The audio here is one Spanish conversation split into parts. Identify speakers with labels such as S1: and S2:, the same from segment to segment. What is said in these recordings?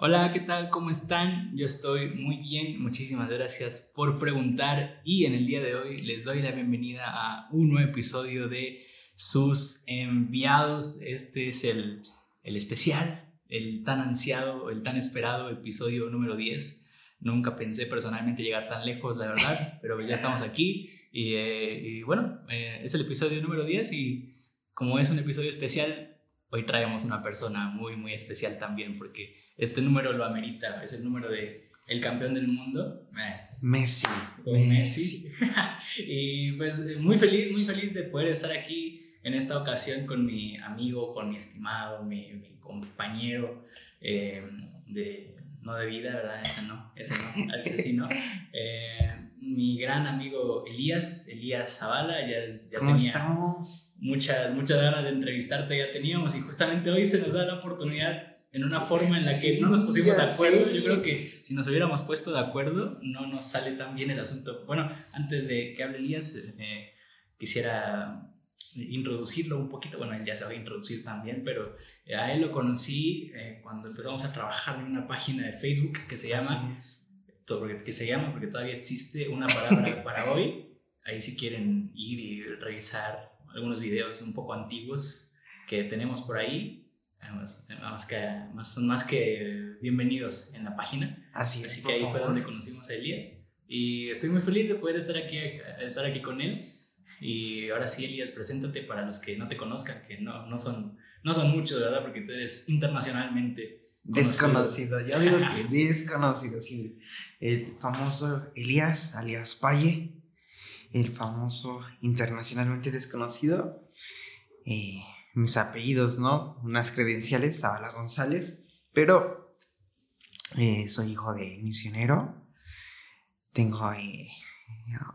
S1: Hola, ¿qué tal? ¿Cómo están? Yo estoy muy bien, muchísimas gracias por preguntar y en el día de hoy les doy la bienvenida a un nuevo episodio de sus enviados. Este es el, el especial, el tan ansiado, el tan esperado episodio número 10. Nunca pensé personalmente llegar tan lejos, la verdad, pero ya estamos aquí y, eh, bueno, eh, es el episodio número 10 y como es un episodio especial, hoy traemos una persona muy, muy especial también porque este número lo amerita, es el número de el campeón del mundo.
S2: Messi.
S1: Messi. y pues muy feliz, muy feliz de poder estar aquí en esta ocasión con mi amigo, con mi estimado, mi, mi compañero eh, de, no de vida, ¿verdad? Ese no, ese no, ese sí no. Eh, mi gran amigo Elías, Elías Zavala, ya, ya
S2: ¿Cómo
S1: tenía
S2: estamos?
S1: muchas, muchas ganas de entrevistarte, ya teníamos, y justamente hoy se nos da la oportunidad en una forma en la que no nos pusimos de acuerdo. Yo creo que si nos hubiéramos puesto de acuerdo, no nos sale tan bien el asunto. Bueno, antes de que hable Elías, eh, quisiera introducirlo un poquito. Bueno, él ya se va a introducir también, pero eh, a él lo conocí eh, cuando empezamos a trabajar en una página de Facebook que se llama que se llama, porque todavía existe una palabra para hoy. Ahí si quieren ir y revisar algunos videos un poco antiguos que tenemos por ahí, Vamos, más que, más, son más que bienvenidos en la página.
S2: Así es.
S1: Así que ahí fue
S2: favor.
S1: donde conocimos a Elías. Y estoy muy feliz de poder estar aquí, estar aquí con él. Y ahora sí, Elías, preséntate para los que no te conozcan, que no, no, son, no son muchos, ¿verdad? Porque tú eres internacionalmente
S2: Desconocido, yo digo que desconocido, sí. El famoso Elías, alias Paye, el famoso internacionalmente desconocido. Eh, mis apellidos, ¿no? Unas credenciales, Zavala González, pero eh, soy hijo de misionero. Tengo eh,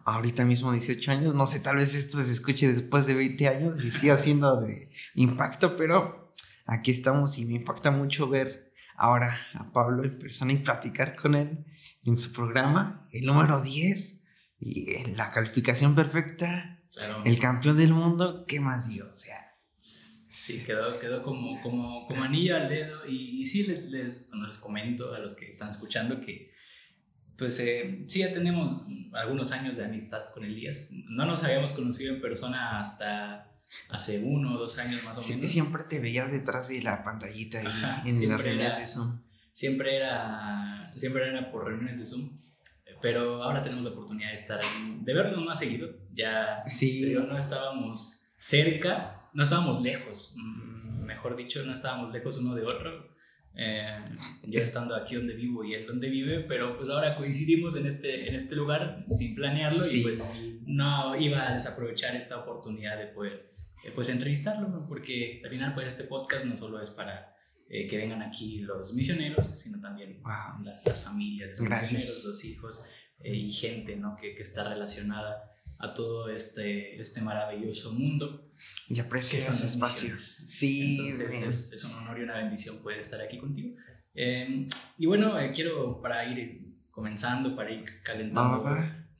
S2: ahorita mismo 18 años, no sé, tal vez esto se escuche después de 20 años y siga siendo de impacto, pero aquí estamos y me impacta mucho ver ahora a Pablo en persona y platicar con él en su programa, el número 10, y en la calificación perfecta,
S1: Claro.
S2: el campeón del mundo, ¿qué más digo? O sea,
S1: Sí, quedó, quedó como, como, como anillo al dedo. Y, y sí, les, les, cuando les comento a los que están escuchando que, pues eh, sí, ya tenemos algunos años de amistad con Elías. No nos habíamos conocido en persona hasta hace uno o dos años más o menos.
S2: siempre te veía detrás de la pantallita ahí
S1: Ajá,
S2: en las reuniones de Zoom.
S1: Siempre era, siempre era por reuniones de Zoom. Pero ahora tenemos la oportunidad de estar ahí, de vernos más seguido. Ya
S2: Sí,
S1: digo, no estábamos cerca, no estábamos lejos, mm, mejor dicho, no estábamos lejos uno de otro. eh, yo estando aquí donde vivo y él donde vive, pero pues ahora coincidimos en este, en este lugar sin planearlo
S2: Sí.
S1: y pues no iba a desaprovechar esta oportunidad de poder eh, pues entrevistarlo, porque al final pues este podcast no solo es para eh, que vengan aquí los misioneros, sino también
S2: Wow.
S1: las, las familias, los
S2: Gracias.
S1: misioneros, los hijos eh, y gente ¿no? que, que está relacionada a todo este, este maravilloso mundo.
S2: y
S1: son
S2: esos espacios. Sí,
S1: Entonces es, es un honor y una bendición poder estar aquí contigo. Eh, y bueno, eh, quiero para ir comenzando, para ir calentando,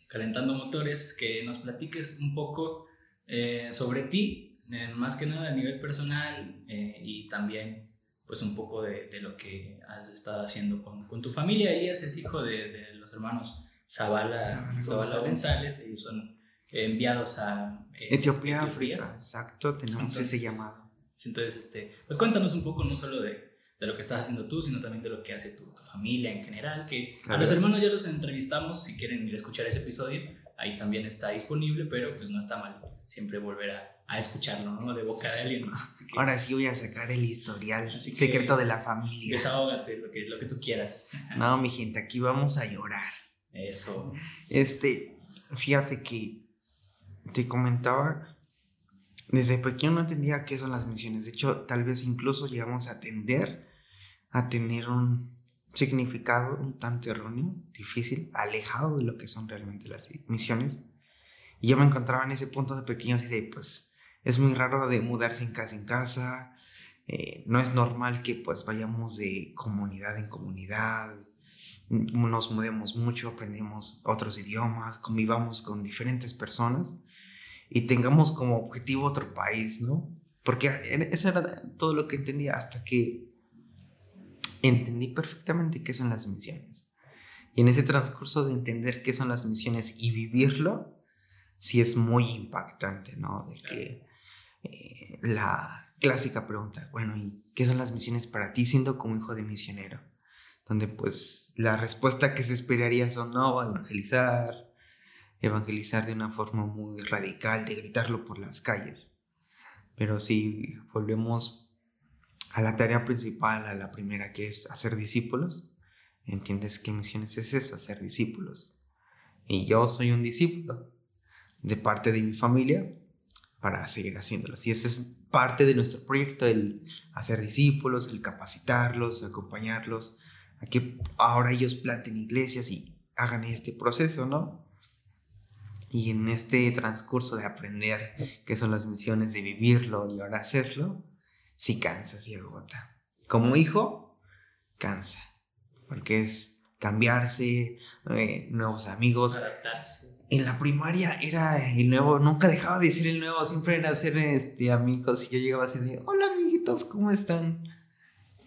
S1: calentando motores, que nos platiques un poco eh, sobre ti, eh, más que nada a nivel personal eh, y también pues un poco de, de lo que has estado haciendo con, con tu familia. Elías es hijo de, de los hermanos Zavala,
S2: Zavala González.
S1: González. Ellos son enviados a eh,
S2: Etiopía,
S1: Etiopía.
S2: África, exacto, tenemos ese
S1: Entonces,
S2: llamado.
S1: Entonces, este, pues cuéntanos un poco no solo de, de lo que estás haciendo tú, sino también de lo que hace tu, tu familia en general, que a
S2: Claro.
S1: los hermanos ya los entrevistamos, si quieren ir a escuchar ese episodio, ahí también está disponible, pero pues no está mal siempre volver a, a escucharlo, ¿no? De boca de alguien más. Que
S2: Ahora sí voy a sacar el historial
S1: Así que-
S2: secreto de la familia.
S1: desahógate, lo que, lo que tú quieras.
S2: No, mi gente, aquí vamos a llorar.
S1: Eso.
S2: Este, fíjate que te comentaba, desde pequeño no entendía qué son las misiones. De hecho, tal vez incluso llegamos a tender a tener un significado un tanto erróneo, difícil, alejado de lo que son realmente las misiones. Y yo me encontraba en ese punto de pequeño así de, pues, es muy raro de mudarse en casa en casa. eh, no es normal que pues vayamos de comunidad en comunidad, nos mudemos mucho, aprendemos otros idiomas, convivamos con diferentes personas y tengamos como objetivo otro país, ¿no? Porque eso era todo lo que entendía hasta que entendí perfectamente qué son las misiones. Y en ese transcurso de entender qué son las misiones y vivirlo, sí es muy impactante, ¿no? De que eh, la clásica pregunta, bueno, ¿y qué son las misiones para ti siendo como hijo de misionero? Donde pues la respuesta que se esperaría son, no, evangelizar, evangelizar de una forma muy radical, de gritarlo por las calles. Pero si volvemos a la tarea principal, a la primera, que es hacer discípulos, entiendes qué misiones es eso, hacer discípulos. Y yo soy un discípulo de parte de mi familia para seguir haciéndolos. Y ese es parte de nuestro proyecto, el hacer discípulos, el capacitarlos, acompañarlos, a que ahora ellos planten iglesias y hagan este proceso, ¿no? Y en este transcurso de aprender qué son las misiones, de vivirlo y ahora hacerlo, sí cansa, sí agota. Como hijo, cansa, porque es cambiarse, eh, nuevos amigos.
S1: Adaptarse.
S2: En la primaria era el nuevo, nunca dejaba de ser el nuevo, siempre era ser este, amigos y yo llegaba así de, hola amiguitos, ¿cómo están?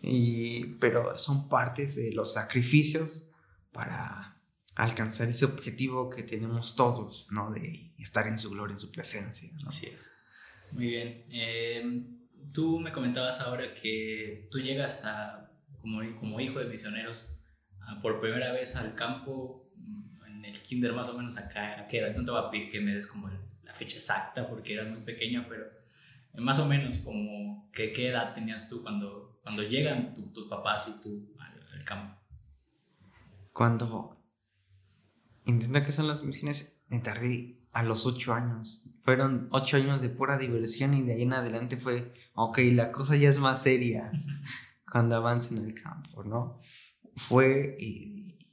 S2: Y, pero son partes de los sacrificios para alcanzar ese objetivo que tenemos todos, ¿no? De estar en su gloria, en su presencia. ¿no?
S1: Así es. Muy bien. Eh, tú me comentabas ahora que tú llegas a, como, como hijo de misioneros por primera vez al campo mm, en el kinder más o menos acá, ¿a qué edad? No te voy a pedir que me des como la fecha exacta porque eras muy pequeño, pero más o menos como que, qué edad tenías tú cuando, cuando llegan tus papás y tú al, campo.
S2: Cuando entiendo que son las misiones, me tardé a los ocho años. Fueron ocho años de pura diversión y de ahí en adelante fue, ok, la cosa ya es más seria cuando avanza en el campo, ¿no? Fue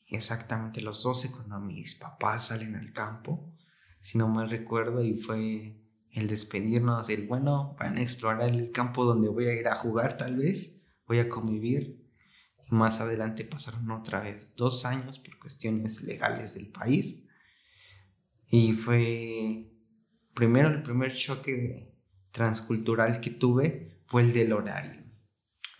S2: exactamente los 12 cuando mis papás salen al campo, si no mal recuerdo, y fue el despedirnos, el bueno, van a explorar el campo donde voy a ir a jugar tal vez, voy a convivir. Más adelante pasaron otra vez dos años por cuestiones legales del país y fue, primero, el primer choque transcultural que tuve fue el del horario,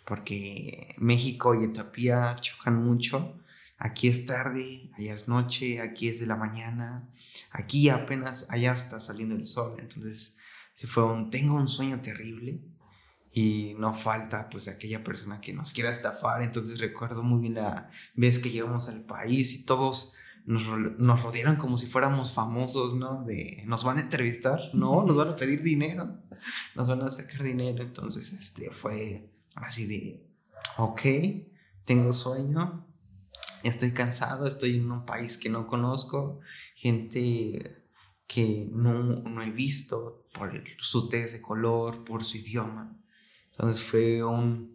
S2: porque México y Etiopía chocan mucho. Aquí es tarde, allá es noche, aquí es de la mañana, aquí apenas, allá está saliendo el sol. Entonces, si fue un, tengo un sueño terrible y no falta pues aquella persona que nos quiera estafar. Entonces recuerdo muy bien la vez que llegamos al país y todos nos, nos rodearon como si fuéramos famosos, ¿no? De, nos van a entrevistar, no, nos van a pedir dinero, nos van a sacar dinero. Entonces, este, fue así de, ok, tengo sueño, estoy cansado, estoy en un país que no conozco, gente que no, no he visto por su tez de color, por su idioma. Entonces fue un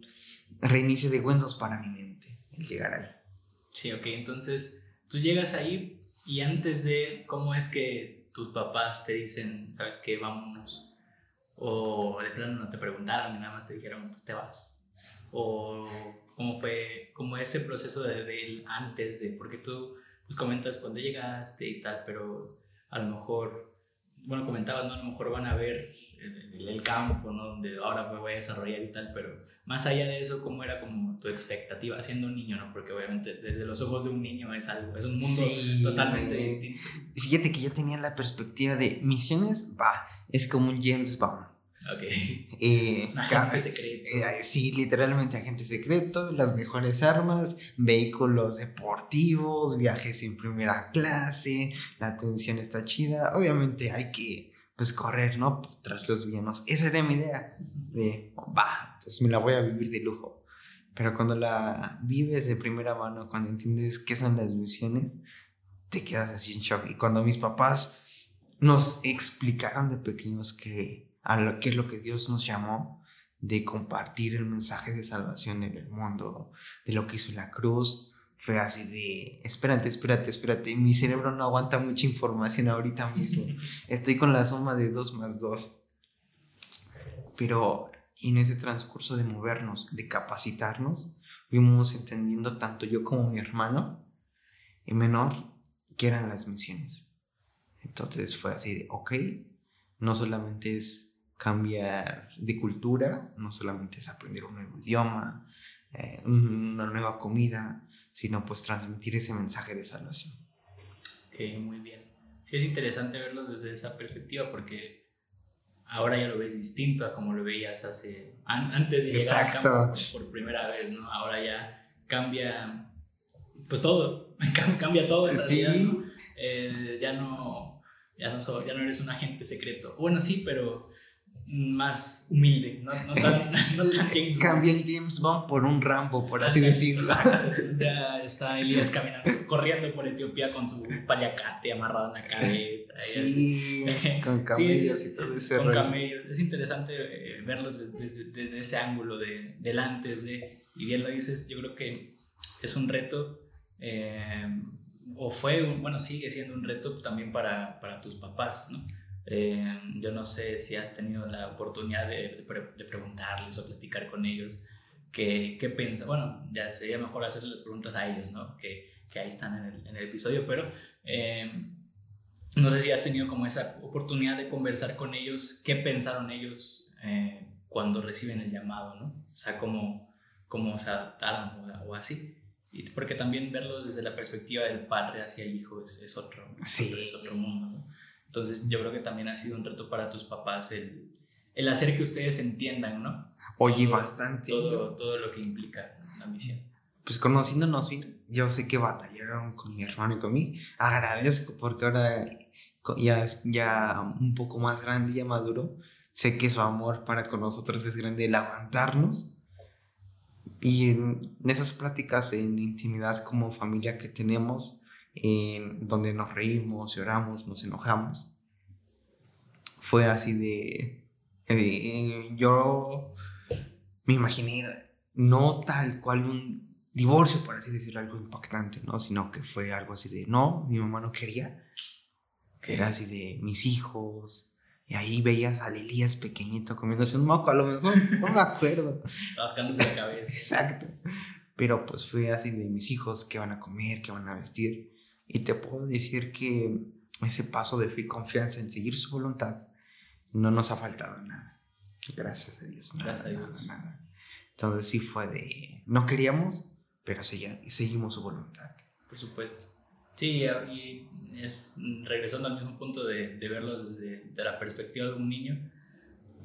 S2: reinicio de Windows para mi mente el llegar ahí.
S1: Sí, ok, entonces tú llegas ahí y antes de cómo es que tus papás te dicen, ¿sabes qué? Vámonos. O de plano no te preguntaron y nada más te dijeron, pues te vas. O cómo fue, como ese proceso de, de antes de, porque tú pues comentas cuando llegaste y tal, pero a lo mejor, bueno, comentabas, ¿no? A lo mejor van a ver el, el campo, ¿no? Donde ahora me voy a desarrollar y tal, pero más allá de eso, ¿cómo era como tu expectativa siendo un niño, no? Porque obviamente desde los ojos de un niño es algo, es un mundo totalmente distinto.
S2: Fíjate que yo tenía la perspectiva de misiones, va, es como un James Bond.
S1: Ok.
S2: Eh,
S1: agente secreto.
S2: Eh, sí, literalmente agente secreto, las mejores armas, vehículos deportivos, viajes en primera clase, la atención está chida. Obviamente hay que pues correr, ¿no? Tras los villanos. Esa era mi idea de, va, pues me la voy a vivir de lujo. Pero cuando la vives de primera mano, cuando entiendes qué son las misiones, te quedas así en shock. Y cuando mis papás nos explicaron de pequeños que a lo, qué es lo que Dios nos llamó, de compartir el mensaje de salvación en el mundo, de lo que hizo la cruz, fue así de, espérate, espérate, espérate, mi cerebro no aguanta mucha información ahorita mismo. Estoy con la suma de 2 más 2. Pero en ese transcurso de movernos, de capacitarnos, fuimos entendiendo tanto yo como mi hermano, y menor, que eran las misiones. Entonces fue así de, ok, no solamente es cambiar de cultura, no solamente es aprender un nuevo idioma, eh, una nueva comida, sino pues transmitir ese mensaje de salvación.
S1: Ok, muy bien. Sí, es interesante verlo desde esa perspectiva porque ahora ya lo ves distinto a como lo veías hace antes de llegar al campo por, primera vez, ¿no? Ahora ya cambia pues todo, cambia todo sí. Eh, ya no ya no, ya no eres un agente secreto. Bueno, sí, pero más humilde, no, no, tan, no tan James
S2: Cambia el James Bond por un Rambo, por así decirlo.
S1: o sea, está Elías caminando, corriendo por Etiopía con su paliacate amarrado en la cabeza.
S2: Sí, con camellos y todo ese
S1: Con camellos. Es interesante eh, verlos desde, desde, ese ángulo de, del antes de, y bien lo dices, yo creo que es un reto, eh, o fue, bueno, sigue siendo un reto también para, para tus papás, ¿no? Eh, yo no sé si has tenido la oportunidad de, de, preguntarles o platicar con ellos qué, qué piensan. Bueno, ya sería mejor hacerles las preguntas a ellos, ¿no? Que, que ahí están en el, en el, episodio, pero eh, no sé si has tenido como esa oportunidad de conversar con ellos, qué pensaron ellos eh, cuando reciben el llamado, ¿no? O sea, cómo, cómo se adaptaron o, así. Y porque también verlo desde la perspectiva del padre hacia el hijo es, es otro,
S2: sí.
S1: es otro mundo, ¿no? Entonces yo creo que también ha sido un reto para tus papás el, el hacer que ustedes entiendan, ¿no?
S2: Oye, bastante.
S1: Todo, todo lo que implica la misión.
S2: Pues conociéndonos yo sé que batallaron con mi hermano y con mí. Agradezco porque ahora ya, ya un poco más grande y ya maduro, sé que su amor para con nosotros es grande, el aguantarnos. Y en esas pláticas en intimidad como familia que tenemos, en donde nos reímos, lloramos, nos enojamos. Fue así de... yo me imaginé no tal cual un divorcio, por así decirlo, algo impactante, ¿no? Sino que fue algo así de, no, mi mamá no quería. Que era así de mis hijos. Y ahí veías a Elías pequeñito comiéndose un moco, a lo mejor, no me acuerdo.
S1: Rascándose la cabeza.
S2: Exacto. Pero pues fue así de mis hijos, qué van a comer, qué van a vestir. Y te puedo decir que ese paso de fe y confianza en seguir su voluntad no nos ha faltado nada. Gracias a Dios.
S1: Gracias a Dios.
S2: Nada, Entonces sí fue de, no queríamos, pero seguimos su voluntad.
S1: Por supuesto. Sí, y es regresando al mismo punto de, de verlo desde la perspectiva de un niño.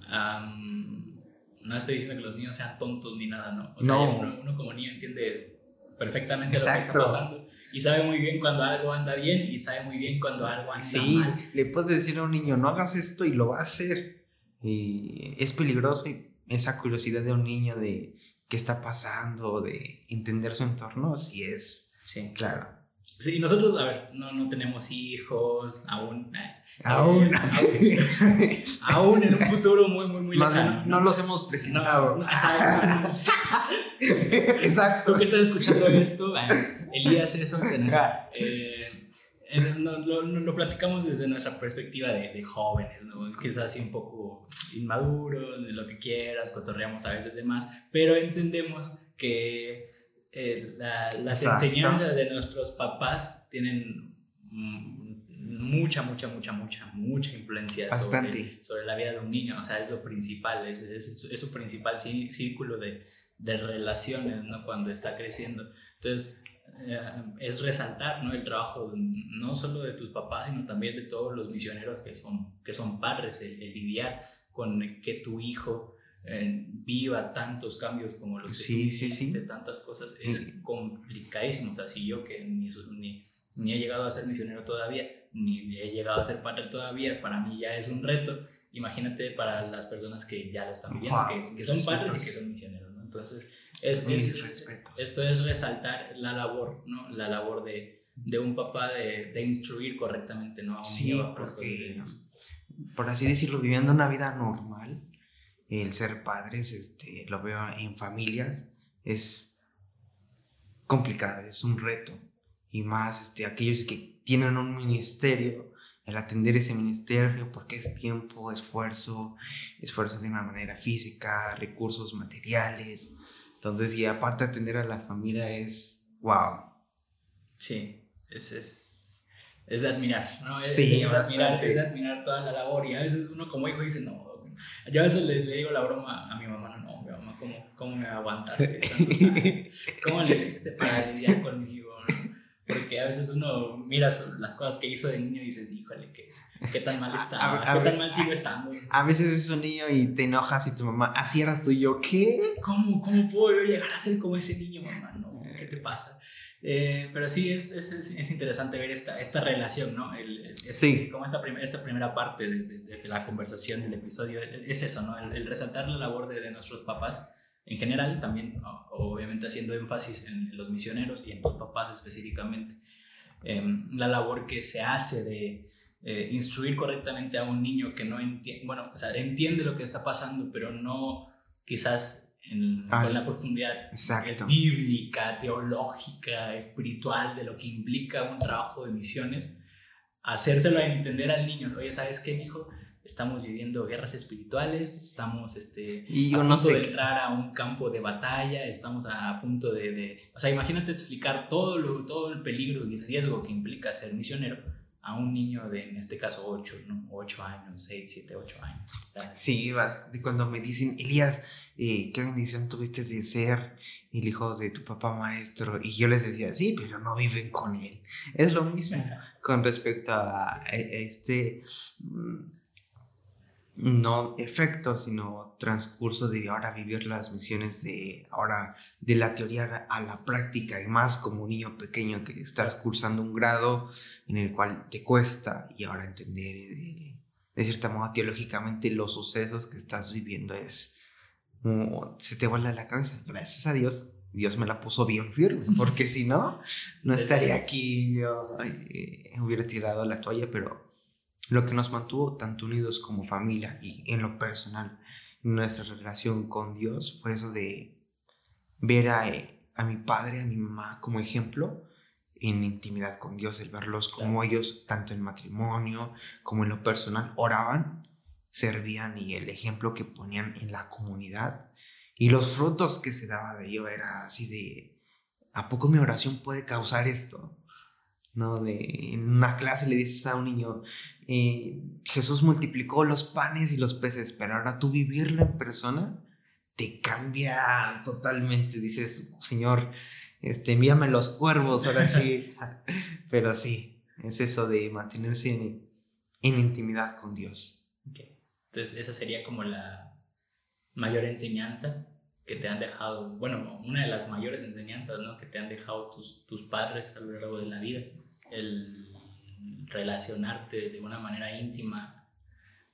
S1: no estoy diciendo que los niños sean tontos ni nada, ¿no? O sea, Uno, uno, como niño entiende perfectamente lo que está pasando y sabe muy bien cuando algo anda bien y sabe muy bien cuando algo anda sí, mal.
S2: le puedes decir a un niño, no hagas esto y lo va a hacer. Y es peligroso esa curiosidad de un niño de qué está pasando, de entender su entorno, sí es.
S1: Sí, claro. Sí, nosotros, a ver, no, no tenemos hijos, aún.
S2: Eh, aún.
S1: Aún, en un futuro muy, muy, muy lejano.
S2: No, los hemos presentado.
S1: exacto. Tú que estás escuchando esto, eh, Elías eso, eh, lo, lo, lo, platicamos desde nuestra perspectiva de, de jóvenes, ¿no? quizás así un poco inmaduro, de lo que quieras, cotorreamos a veces de más, pero entendemos que eh, las enseñanzas de nuestros papás tienen mucha, mucha, mucha, mucha, mucha influencia sobre, sobre, la vida de un niño. O sea, es lo principal, es, es, es su principal círculo de, de relaciones, ¿no? Cuando está creciendo. Entonces, eh, es resaltar, ¿no? El trabajo no solo de tus papás, sino también de todos los misioneros que son, que son padres, el, lidiar con que tu hijo eh, viva tantos cambios como los que
S2: sí, sí, sí.
S1: tantas cosas, es complicadísimo. O sea, si yo que ni, ni, ni, he llegado a ser misionero todavía, ni he llegado a ser padre todavía, para mí ya es un reto. Imagínate para las personas que ya lo están viviendo, que, que, son padres y que son misioneros. Entonces, es, esto es resaltar la labor, ¿no? La labor de, de un papá de, de, instruir correctamente, ¿no?
S2: sí, porque, por así decirlo, viviendo una vida normal, el ser padres, este, lo veo en familias, es complicado, es un reto. Y más este, aquellos que tienen un ministerio, el atender ese ministerio, porque es tiempo, esfuerzo, esfuerzos de una manera física, recursos materiales. Entonces, y aparte atender a la familia es wow.
S1: Sí, es, es, es de admirar, ¿no? Es,
S2: sí,
S1: de admirar, es de admirar toda la labor. Y a veces uno como hijo dice, no, Yo a veces le, le, digo la broma a mi mamá, no, mi mamá, ¿cómo, cómo me aguantaste tantos años? ¿Cómo le hiciste para lidiar conmigo? Porque a veces uno mira las cosas que hizo de niño y dices, híjole, qué, qué tan mal está, qué tan mal sigo estando.
S2: A veces ves un niño y te enojas y tu mamá, así eras tú y yo, ¿qué?
S1: ¿Cómo, cómo puedo yo llegar a ser como ese niño, mamá? No, ¿qué te pasa? Eh, pero sí, es, es, es, interesante ver esta, esta relación, ¿no? El,
S2: sí.
S1: Como esta, esta primera parte de, de, de, la conversación del episodio es eso, ¿no? El, resaltar la labor de, nuestros papás en general, también obviamente haciendo énfasis en los misioneros y en los papás específicamente. Em, la labor que se hace de eh, instruir correctamente a un niño que no entiende, bueno, o sea, entiende lo que está pasando, pero no quizás en, con la profundidad bíblica, teológica, espiritual de lo que implica un trabajo de misiones, hacérselo a entender al niño. Oye, ¿sabes qué, hijo? Estamos viviendo guerras espirituales, estamos este,
S2: y
S1: a
S2: punto
S1: de entrar a un campo de batalla, estamos a, punto de, de, O sea, imagínate explicar todo, lo, todo el peligro y riesgo que implica ser misionero a un niño de, en este caso, 8, ¿no? 8 años, 6, 7, 8 años.
S2: Sí, cuando me dicen, Elías, eh, qué bendición tuviste de ser el hijo de tu papá maestro. Y yo les decía, sí, pero no viven con él. Es lo mismo con respecto a, este, mm, no efecto, sino transcurso de ahora vivir las misiones de ahora de la teoría a la práctica y más como un niño pequeño que estás cursando un grado en el cual te cuesta y ahora entender de, de cierta manera teológicamente los sucesos que estás viviendo es se te vuela la cabeza. Gracias a Dios, Dios me la puso bien firme, porque si no, no estaría aquí, yo eh, hubiera tirado la toalla, pero lo que nos mantuvo tanto unidos como familia y en lo personal, nuestra relación con Dios, fue eso de ver a, eh, a mi padre, a mi mamá como ejemplo en intimidad con Dios, el verlos como ellos, tanto en matrimonio como en lo personal, oraban servían y el ejemplo que ponían en la comunidad y los frutos que se daba de ello era así de, ¿a poco mi oración puede causar esto? ¿No? De, en una clase le dices a un niño, eh, Jesús multiplicó los panes y los peces, pero ahora tú vivirlo en persona te cambia totalmente. Dices, Señor, este, envíame los cuervos, ahora sí. pero sí, es eso de mantenerse en, en intimidad con Dios.
S1: Entonces esa sería como la mayor enseñanza que te han dejado, bueno, una de las mayores enseñanzas ¿no? que te han dejado tus, tus padres a lo largo de la vida, el relacionarte de una manera íntima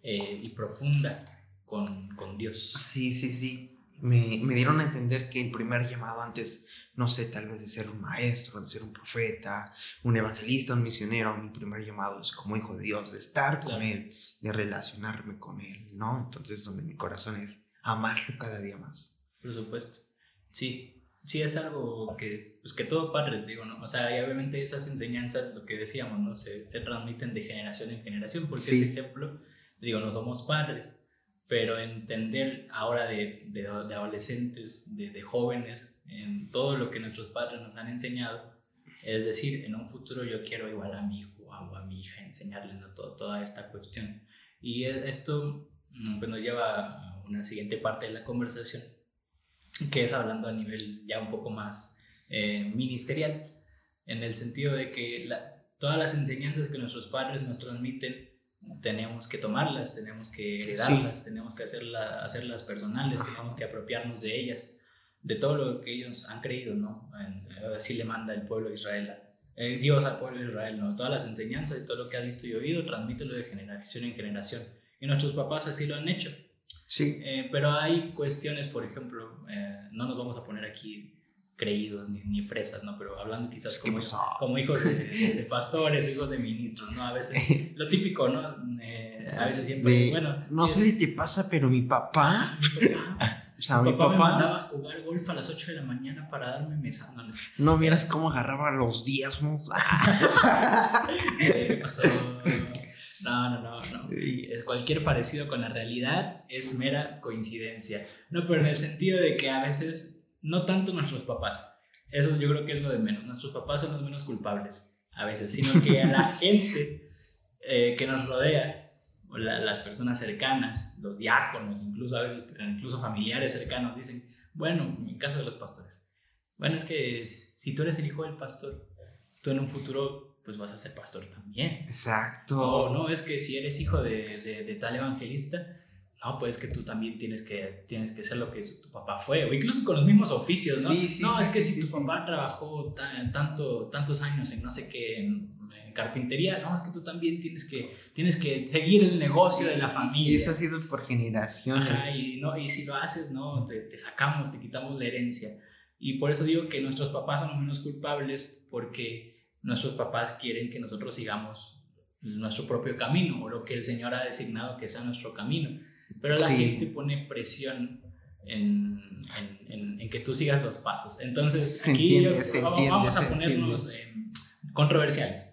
S1: eh, y profunda con, con, Dios.
S2: Sí, sí, sí. Me, me, dieron a entender que el primer llamado antes, no sé, tal vez de ser un maestro, de ser un profeta, un evangelista, un misionero, mi primer llamado es como hijo de Dios, de estar con Él, de relacionarme con Él, ¿no? Entonces donde mi corazón es amarlo cada día más.
S1: Por supuesto. Sí, sí es algo que, pues que todo padre, digo, ¿no? O sea, y obviamente esas enseñanzas, lo que decíamos, ¿no? Se, se transmiten de generación en generación, porque ese ejemplo, digo, no somos padres, pero entender ahora de, de, de adolescentes, de, de, jóvenes, en todo lo que nuestros padres nos han enseñado, es decir, en un futuro yo quiero igual a mi hijo o a mi hija, enseñarle ¿no? Todo, toda esta cuestión. Y esto mm, pues, nos lleva a una siguiente parte de la conversación, que es hablando a nivel ya un poco más eh, ministerial, en el sentido de que todas las enseñanzas que nuestros padres nos transmiten, tenemos que tomarlas, tenemos que heredarlas, tenemos que hacerla, hacerlas personales, tenemos que apropiarnos de ellas, de todo lo que ellos han creído, ¿no? Así le manda el pueblo de Israel eh, Dios al pueblo de Israel, ¿no? Todas las enseñanzas y todo lo que has visto y oído, transmítelo de generación en generación. Y nuestros papás así lo han hecho.
S2: Sí.
S1: Eh, pero hay cuestiones, por ejemplo, eh, no nos vamos a poner aquí creídos ni, fresas, ¿no? Pero hablando quizás como,
S2: pues,
S1: como, hijos de, pastores, hijos de ministros, ¿no? A veces, lo típico, ¿no? a veces siempre, bueno.
S2: No sé si te pasa, pero mi papá...
S1: mi papá o sea, mi, papá, me mandaba a jugar golf a las 8 de la mañana para darme mesa.
S2: No, miras cómo agarraba los ¿no?
S1: ¿Qué pasó? No, no, no, no. Cualquier parecido con la realidad es mera coincidencia. No, pero en el sentido de que a veces, no tanto nuestros papás, eso yo creo que es lo de menos. Nuestros papás son los menos culpables a veces, sino que a la gente eh, que nos rodea o las personas cercanas, los diáconos, incluso a veces, incluso familiares cercanos, dicen, bueno, en el caso de los pastores, bueno, es que si tú eres el hijo del pastor, tú en un futuro pues vas a ser pastor también.
S2: Exacto.
S1: O no, es que si eres hijo de, de, de tal evangelista, no, pues que tú también tienes que, tienes que ser lo que tu papá fue, o incluso con los mismos oficios, ¿no?
S2: Sí, sí,
S1: no,
S2: sí,
S1: es que si tu papá trabajó tanto, tantos años en no sé qué, en, en carpintería, no, es que tú también tienes que, tienes que seguir el negocio de la familia.
S2: Y eso ha sido por generaciones.
S1: Ajá, y, no, y si lo haces, no, te, te sacamos, te quitamos la herencia. Y por eso digo que nuestros papás son los menos culpables porque nuestros papás quieren que nosotros sigamos nuestro propio camino o lo que el Señor ha designado que sea nuestro camino. Pero la
S2: Sí.
S1: gente pone presión en, en, en- en que tú sigas los pasos. Entonces,
S2: Se
S1: aquí
S2: entiende,
S1: yo- vamos,
S2: entiende,
S1: vamos a ponernos eh, controversiales.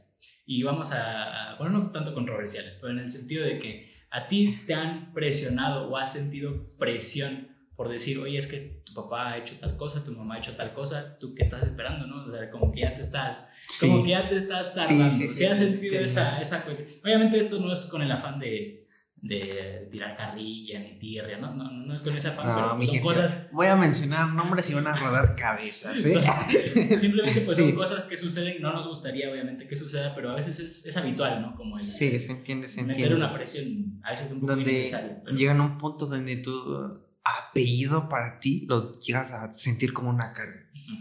S1: Y vamos a, bueno, no tanto controversiales, pero en el sentido de que a ti te han presionado o has sentido presión por decir, oye, es que tu papá ha hecho tal cosa, tu mamá ha hecho tal cosa, tú qué estás esperando, ¿no? O sea, como que ya te estás,
S2: Sí.
S1: como que ya te estás tardando.
S2: sí,
S1: Sí,
S2: sí,
S1: has sentido
S2: entiendo.
S1: esa, esa cuestión. Obviamente esto no es con el afán de, de tirar carrilla ni tierra, ¿no? No, no es con ese afán,
S2: No,
S1: pero
S2: mi
S1: son
S2: gente,
S1: cosas...
S2: Voy a mencionar nombres y van a rodar cabezas, ¿eh?
S1: son- simplemente pues
S2: Sí.
S1: son cosas que suceden, no nos gustaría obviamente que suceda, pero a veces es, es habitual, ¿no? Como el,
S2: Sí, se entiende, se
S1: meter
S2: entiende.
S1: una presión, a veces un poco
S2: donde
S1: innecesaria. pero-
S2: llegan a un punto donde tu apellido para ti lo llegas a sentir como una carga.
S1: Ujú.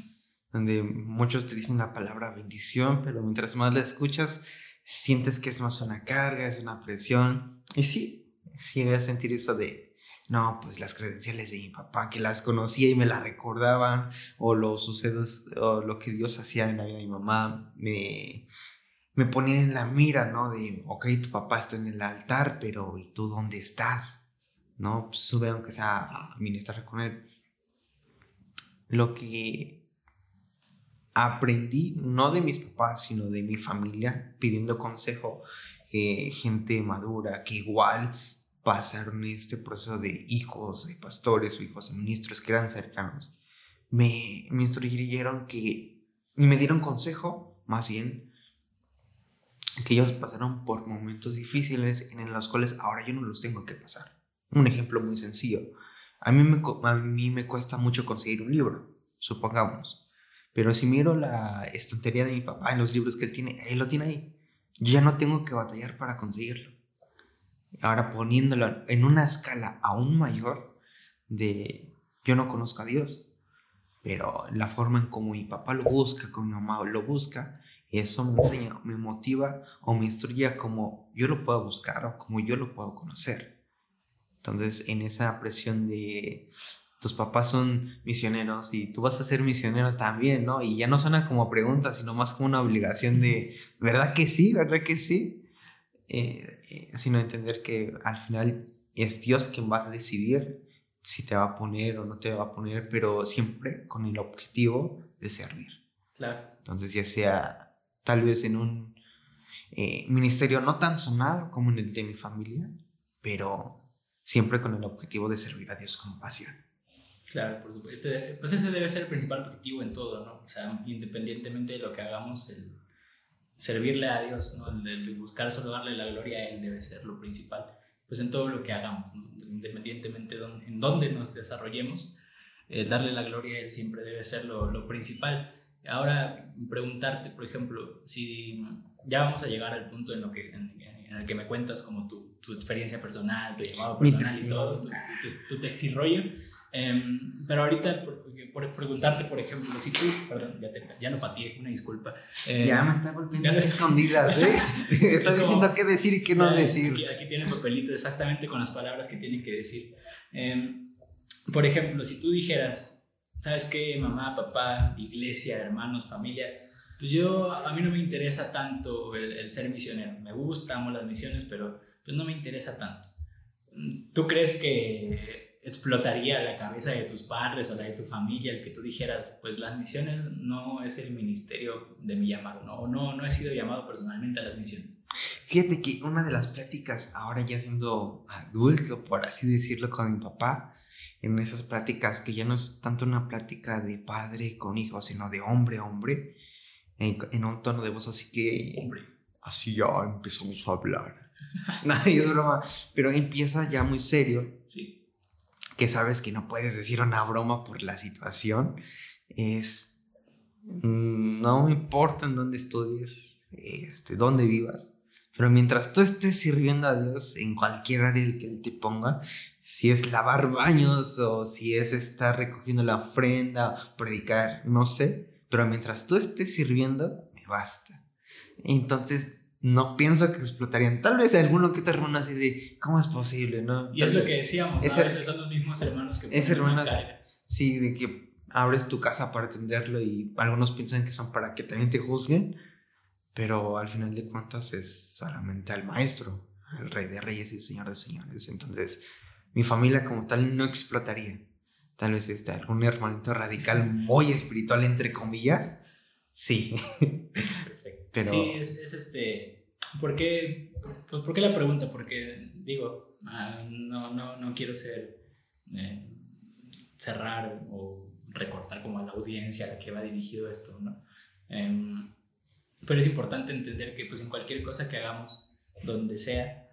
S2: Donde muchos te dicen la palabra bendición, pero mientras más la escuchas, sientes que es más una carga, es una presión. Y sí, sí voy a sentir eso de, no, pues las credenciales de mi papá, que las conocía y me las recordaban, o los sucedos, o lo que Dios hacía en la vida de mi mamá, me, me ponían en la mira, ¿no? De, ok, tu papá está en el altar, pero ¿y tú dónde estás? ¿No? Pues sube aunque sea a ministrar con él. Lo que aprendí, no de mis papás, sino de mi familia, pidiendo consejo, eh, gente madura que igual pasaron este proceso de hijos de pastores o hijos de ministros que eran cercanos, me, me instruyeron que, y me dieron consejo, más bien, que ellos pasaron por momentos difíciles en los cuales ahora yo no los tengo que pasar. Un ejemplo muy sencillo. A mí me, a mí me cuesta mucho conseguir un libro, supongamos. Pero si miro la estantería de mi papá en los libros que él tiene, él lo tiene ahí. Yo ya no tengo que batallar para conseguirlo. Ahora poniéndolo en una escala aún mayor de yo no conozco a Dios, pero la forma en cómo mi papá lo busca, como mi mamá lo busca, eso me enseña, me motiva o me instruye a como yo lo puedo buscar o como yo lo puedo conocer. Entonces, en esa presión de tus papás son misioneros y tú vas a ser misionero también, ¿no? Y ya no suena como pregunta, sino más como una obligación de, ¿verdad que sí? ¿Verdad que sí? Eh, eh, sino entender que al final es Dios quien va a decidir si te va a poner o no te va a poner, pero siempre con el objetivo de servir.
S1: Claro.
S2: Entonces, ya sea tal vez en un eh, ministerio no tan sonado como en el de mi familia, pero siempre con el objetivo de servir a Dios con pasión.
S1: Claro, por supuesto. Este- pues ese debe ser el principal objetivo en todo, ¿no? O sea, independientemente de lo que hagamos, el servirle a Dios, ¿no? El, el buscar solo darle la gloria a Él debe ser lo principal. Pues en todo lo que hagamos, ¿no? independientemente de dónde- en dónde nos desarrollemos, el darle la gloria a Él siempre debe ser lo, lo principal. Ahora, preguntarte, por ejemplo, si ya vamos a llegar al punto en, lo que, en, en el que me cuentas como tu, tu experiencia personal, tu llamado personal y todo, tu, tu, tu testirollo. Em, pero ahorita, por, por preguntarte, por ejemplo, si tú, perdón, ya, te, ya no pateé, una disculpa. Eh,
S2: ya me está golpeando
S1: no-
S2: escondidas, ¿eh? está
S1: Como-
S2: diciendo qué decir y qué no
S1: ya,
S2: decir.
S1: Aquí, aquí tiene papelito exactamente con las palabras que tienen que decir. Em, por ejemplo, si tú dijeras, ¿sabes qué? Mamá, papá, iglesia, hermanos, familia. Pues yo, a mí no me interesa tanto el, el ser misionero. Me gusta, amo las misiones, pero pues no me interesa tanto. ¿Tú crees que explotaría la cabeza de tus padres o la de tu familia el que tú dijeras, pues las misiones no es el ministerio de mi llamado, no, no, no he sido llamado personalmente a las misiones?
S2: Fíjate que una de las pláticas, ahora ya siendo adulto, por así decirlo, con mi papá, en esas pláticas que ya no es tanto una plática de padre con hijo, sino de hombre a hombre, en, en un tono de voz así que,
S1: Hombre.
S2: así ya empezamos a hablar. no, es broma. Pero empieza ya muy serio.
S1: Sí.
S2: Que sabes que no puedes decir una broma por la situación. Es. mm, No importa en dónde estudies, este, dónde vivas. Pero mientras tú estés sirviendo a Dios en cualquier área que Él te ponga, si es lavar baños o si es estar recogiendo la ofrenda, predicar, no sé, pero mientras tú estés sirviendo, me basta. Entonces, no pienso que explotarían. Tal vez alguno que te hermano así de, ¿cómo es posible? ¿no?
S1: Y es lo
S2: vez-
S1: que decíamos,
S2: ese-
S1: a veces son los mismos hermanos que
S2: hermano-
S1: carga.
S2: Sí, de que abres tu casa para atenderlo y algunos piensan que son para que también te juzguen, pero al final de cuentas es solamente al maestro, al rey de reyes y señor de señores. Entonces, mi familia como tal no explotaría. Tal vez este, algún hermanito radical muy espiritual, entre comillas, sí. Pero-
S1: Sí, es, es este. ¿Por qué, pues, ¿Por qué la pregunta? Porque, digo, ah, no, no, no quiero ser. eh, cerrar o recortar como a la audiencia a la que va dirigido esto, ¿no? Em, pero es importante entender que, pues, en cualquier cosa que hagamos, donde sea,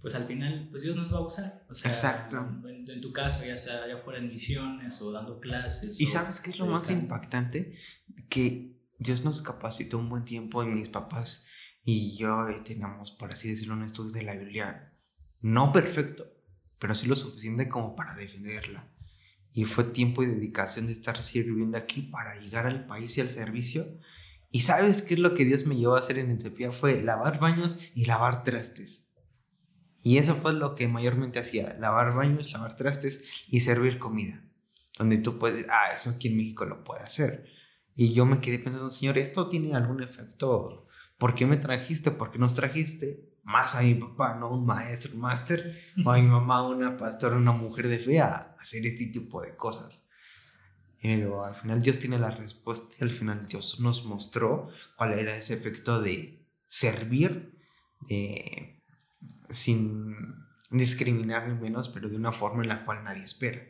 S1: pues al final, pues Dios nos va a usar. O sea,
S2: Exacto.
S1: En, en tu caso, ya sea ya fuera en misiones o dando clases.
S2: ¿Y
S1: o
S2: sabes qué es lo más impactante? Que Dios nos capacitó un buen tiempo y mis papás y yo eh, tenemos, por así decirlo, un estudio de la Biblia no perfecto, pero sí lo suficiente como para defenderla. Y fue tiempo y dedicación de estar sirviendo aquí para llegar al país y al servicio. ¿Y sabes qué es lo que Dios me llevó a hacer en Etiopía? Fue lavar baños y lavar trastes. Y eso fue lo que mayormente hacía, lavar baños, lavar trastes y servir comida donde tú puedes decir, ah, eso aquí en México lo puede hacer. Y yo me quedé pensando, Señor, ¿esto tiene algún efecto? ¿Por qué me trajiste? ¿Por qué nos trajiste? Más a mi papá, ¿no? Un maestro, un máster, o a mi mamá, una pastora, una mujer de fe, a hacer este tipo de cosas. Pero al final Dios tiene la respuesta y al final Dios nos mostró cuál era ese efecto de servir de, sin discriminar ni menos, pero de una forma en la cual nadie espera.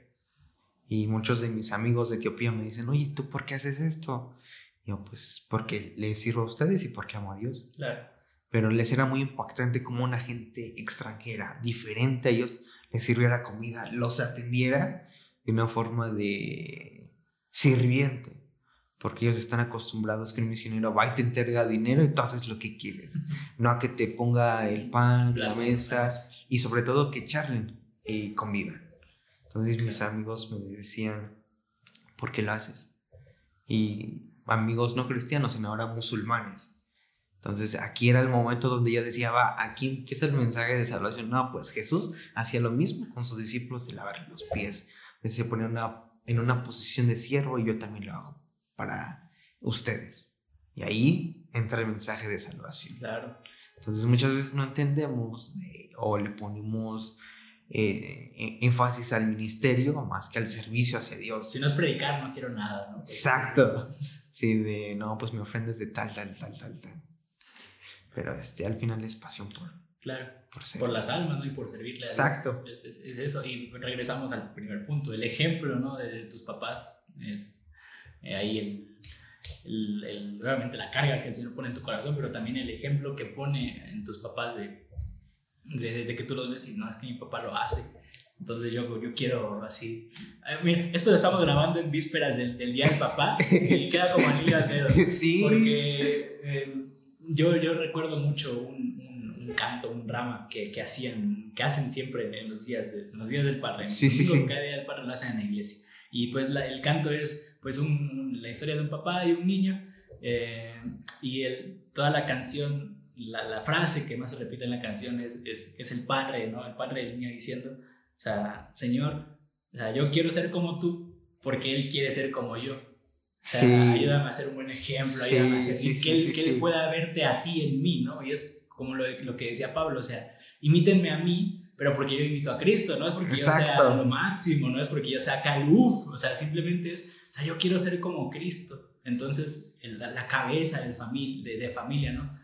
S2: Y muchos de mis amigos de Etiopía me dicen, oye, ¿tú por qué haces esto? Yo, pues porque les sirvo a ustedes y porque amo a Dios.
S1: Claro.
S2: Pero les era muy impactante como una gente extranjera, diferente a ellos, les sirviera comida, los atendiera de una forma de sirviente. Porque ellos están acostumbrados que un misionero va y te entrega dinero y tú haces lo que quieres. No a que te ponga el pan, la
S1: Plato,
S2: mesa y sobre todo que charlen y convivan. Entonces mis amigos me decían, ¿por qué lo haces? Y amigos no cristianos, sino ahora musulmanes. Entonces aquí era el momento donde yo decía, va, aquí empieza el mensaje de salvación. No, pues Jesús hacía lo mismo con sus discípulos de lavarle los pies. Se ponía una, en una posición de siervo y yo también lo hago para ustedes. Y ahí entra el mensaje de salvación.
S1: Claro.
S2: Entonces muchas veces no entendemos o le ponemos eh, e- énfasis al ministerio más que al servicio hacia Dios.
S1: Si no es predicar, no quiero nada, ¿no?
S2: Exacto. Sí, de no, pues me ofrendes de tal, tal, tal, tal, tal. Pero este, al final es pasión por,
S1: Claro.
S2: por ser.
S1: Por las almas, ¿no? Y por servirle a.
S2: Exacto.
S1: Es, es- es eso. Y regresamos al primer punto. El ejemplo, ¿no? De, de tus papás es eh, ahí el, el, el- obviamente la carga que el Señor pone en tu corazón, pero también el ejemplo que pone en tus papás de, de, de que tú los ves y no, es que mi papá lo hace. Entonces yo, yo quiero así. Ay, mira, esto lo estamos grabando en vísperas del, del Día del Papá y queda como anillo al dedo.
S2: Sí.
S1: Porque eh, yo, yo recuerdo mucho un, un, un canto, un drama que, que hacían, que hacen siempre en los días, de, en los días del Parre.
S2: Sí, sí, sí.
S1: Cada día del Parre lo hacen en la iglesia. Y pues la- el canto es pues un- un- la historia de un papá y un niño. eh, y el, toda la canción, la, la frase que más se repite en la canción es, es, es el padre, ¿no? El padre del niño diciendo, o sea, Señor, o sea, yo quiero ser como tú porque Él quiere ser como yo. O sea,
S2: Sí.
S1: ayúdame a ser un buen ejemplo,
S2: Sí,
S1: ayúdame a ser,
S2: sí,
S1: que, él, que él pueda verte a ti en mí, ¿no? Y es como lo, lo que decía Pablo, o sea, imítenme a mí, pero porque yo imito a Cristo, no es porque yo sea
S2: Exacto.
S1: lo máximo, no es porque yo sea caluf, o sea, simplemente es, o sea, yo quiero ser como Cristo. Entonces, la, la cabeza del famil- de, de familia, ¿no?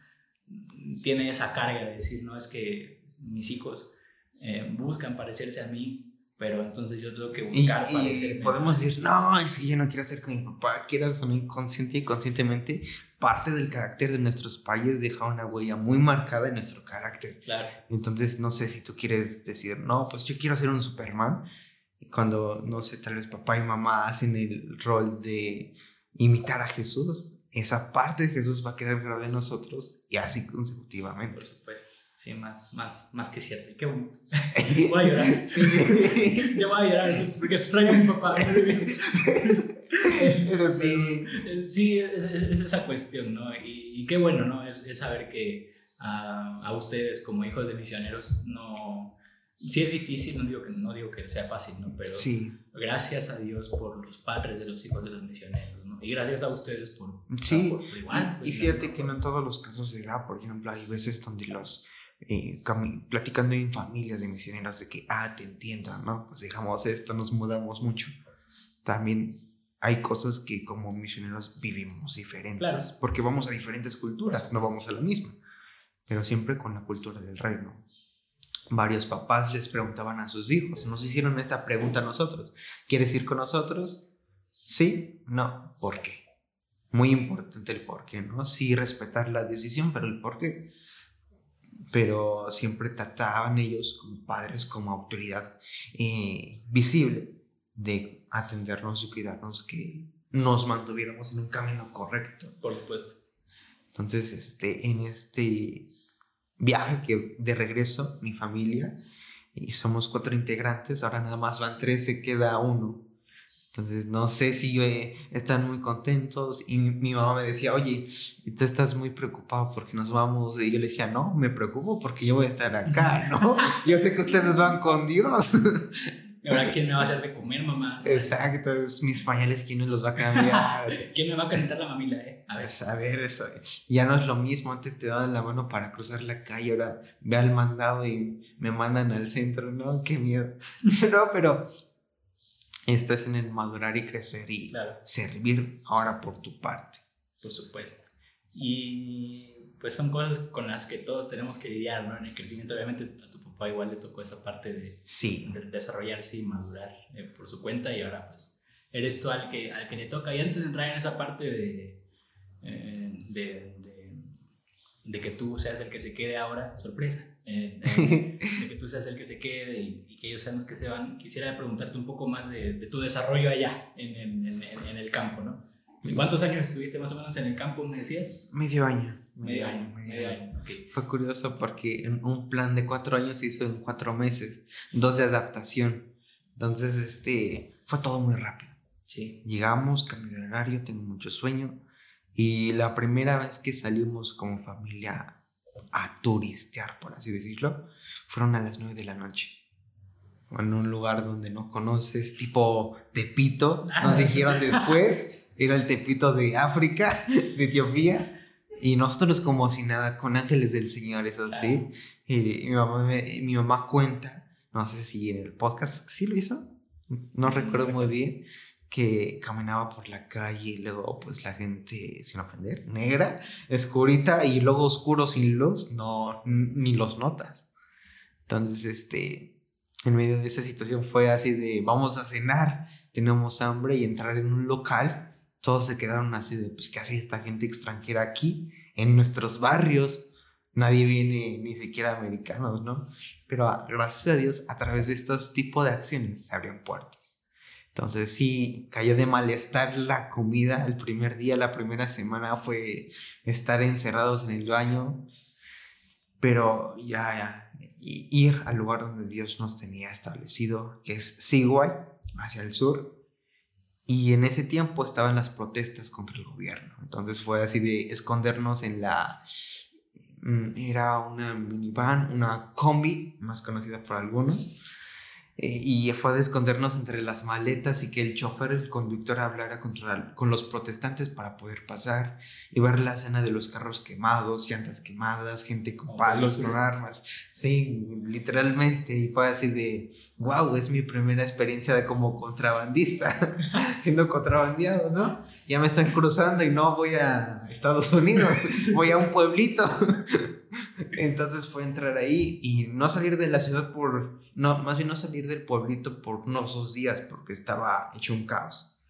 S1: Tiene esa carga de decir, no, es que mis hijos eh, buscan parecerse a mí, pero entonces yo tengo que
S2: Y,
S1: buscar
S2: y
S1: parecerme.
S2: podemos decir, no, es que yo no quiero ser como mi papá, quieras o no inconsciente y conscientemente, parte del carácter de nuestros payos deja una huella muy marcada en nuestro carácter.
S1: Claro.
S2: Entonces, no sé si tú quieres decir, no, pues yo quiero ser un Superman. Cuando, no sé, tal vez papá y mamá hacen el rol de imitar a Jesús, esa parte de Jesús va a quedar grabada en nosotros y así consecutivamente.
S1: Por supuesto. Sí, más, más, más que cierto. Y qué bonito. voy a llorar. Sí. Yo voy a llorar porque extraño a mi papá.
S2: Pero sí.
S1: Sí, es, es, esa cuestión, ¿no? Y, y, qué bueno, ¿no? Es, es saber que a, a ustedes como hijos de misioneros no... Sí es difícil, no digo que, no digo que sea fácil, ¿no? Pero
S2: sí.
S1: gracias a Dios por los padres de los hijos de los misioneros, ¿no? Y gracias a ustedes por...
S2: Sí,
S1: por, por igual,
S2: y, y, fíjate que no en todos los casos se da, por ejemplo, hay veces donde los... Eh, platicando en familia de misioneros de que, ah, te entiendo, ¿no? Pues dejamos esto, nos mudamos mucho. También hay cosas que como misioneros vivimos diferentes,
S1: Claro.
S2: porque vamos a diferentes culturas, no vamos a la misma, pero siempre con la cultura del reino. Varios papás les preguntaban a sus hijos, nos hicieron esta pregunta a nosotros, ¿quieres ir con nosotros? Sí, no, ¿por qué? Muy importante el por qué, ¿no? Sí, respetar la decisión, pero el por qué. Pero siempre trataban ellos como padres, como autoridad eh, visible de atendernos y cuidarnos, que nos mantuviéramos en un camino correcto.
S1: Por supuesto.
S2: Entonces, este, en este viaje que de regreso, mi familia, y somos cuatro integrantes, ahora nada más van tres, se queda uno. Entonces, no sé si eh, están muy contentos. Y mi, mi, mamá me decía, oye, tú estás muy preocupado porque nos vamos. Y yo le decía, no, me preocupo porque yo voy a estar acá, ¿no? yo sé que ustedes van con Dios.
S1: ¿Y ahora quién me va a hacer de comer, mamá?
S2: Exacto, mis pañales, ¿quién me los va a cambiar?
S1: ¿Quién me va a calentar la mamila, eh?
S2: A ver. Pues, a ver, eso. Ya no es lo mismo. Antes te daban la mano para cruzar la calle, ahora ve al mandado y me mandan al centro, ¿no? Qué miedo. no, pero esto es en el madurar y crecer y
S1: claro.
S2: servir ahora por tu parte.
S1: Por supuesto. Y pues son cosas con las que todos tenemos que lidiar, ¿no? En el crecimiento, obviamente, a tu papá igual le tocó esa parte de,
S2: sí.
S1: de desarrollarse y madurar eh, por su cuenta y ahora pues eres tú al que, al que le toca. Y antes de entrar en esa parte de, eh, de, de, de, que tú seas el que se quede ahora, sorpresa, eh, de, que tú seas el que se quede y, y, que ellos sean los que se van, quisiera preguntarte un poco más de, tu desarrollo allá en, en, en, en el campo, ¿no? ¿Cuántos años estuviste más o menos en el campo, me decías?
S2: Medio año.
S1: Medio, año, medio, medio año. año. Okay.
S2: Fue curioso porque un plan de cuatro años se hizo en cuatro meses, dos de adaptación. Entonces, este, fue todo muy rápido.
S1: Sí.
S2: Llegamos, cambio de horario, tengo mucho sueño. Y la primera vez que salimos como familia a turistear, por así decirlo, fueron a las nueve de la noche. En un lugar donde no conoces, tipo Tepito, nos dijeron después era el tepito de África, de Etiopía, y nosotros como si nada, con ángeles del Señor, eso sí. Y, mi, mamá me, mi mamá cuenta, no sé si en el podcast sí lo hizo, no recuerdo muy bien, que caminaba por la calle y luego pues la gente, sin ofender, negra, escurita y luego oscuro sin luz, no, ni los notas. Entonces, este, en medio de esa situación fue así de, vamos a cenar, tenemos hambre y entrar en un local todos se quedaron así de, pues, ¿qué hace esta gente extranjera aquí? En nuestros barrios, nadie viene ni siquiera americanos, ¿no? Pero gracias a Dios, a través de estos tipos de acciones se abrían puertas. Entonces sí, cayó de malestar la comida el primer día, la primera semana fue estar encerrados en el baño, pero ya, ya ir al lugar donde Dios nos tenía establecido, que es Sigway, hacia el sur, y en ese tiempo estaban las protestas contra el gobierno. Entonces fue así de escondernos en la... Era una minivan, una combi, más conocida por algunos. Eh, y fue a escondernos entre las maletas y que el chofer, el conductor, hablara contra, con los protestantes para poder pasar y ver la escena de los carros quemados, llantas quemadas, gente con palos, con armas. Sí, literalmente. Y fue así de, wow, es mi primera experiencia de como contrabandista, siendo contrabandeado, ¿no? Ya me están cruzando y no voy a Estados Unidos, voy a un pueblito. Entonces fue entrar ahí y no salir de la ciudad por, no, más bien no salir del pueblito por unos dos días porque estaba hecho un caos.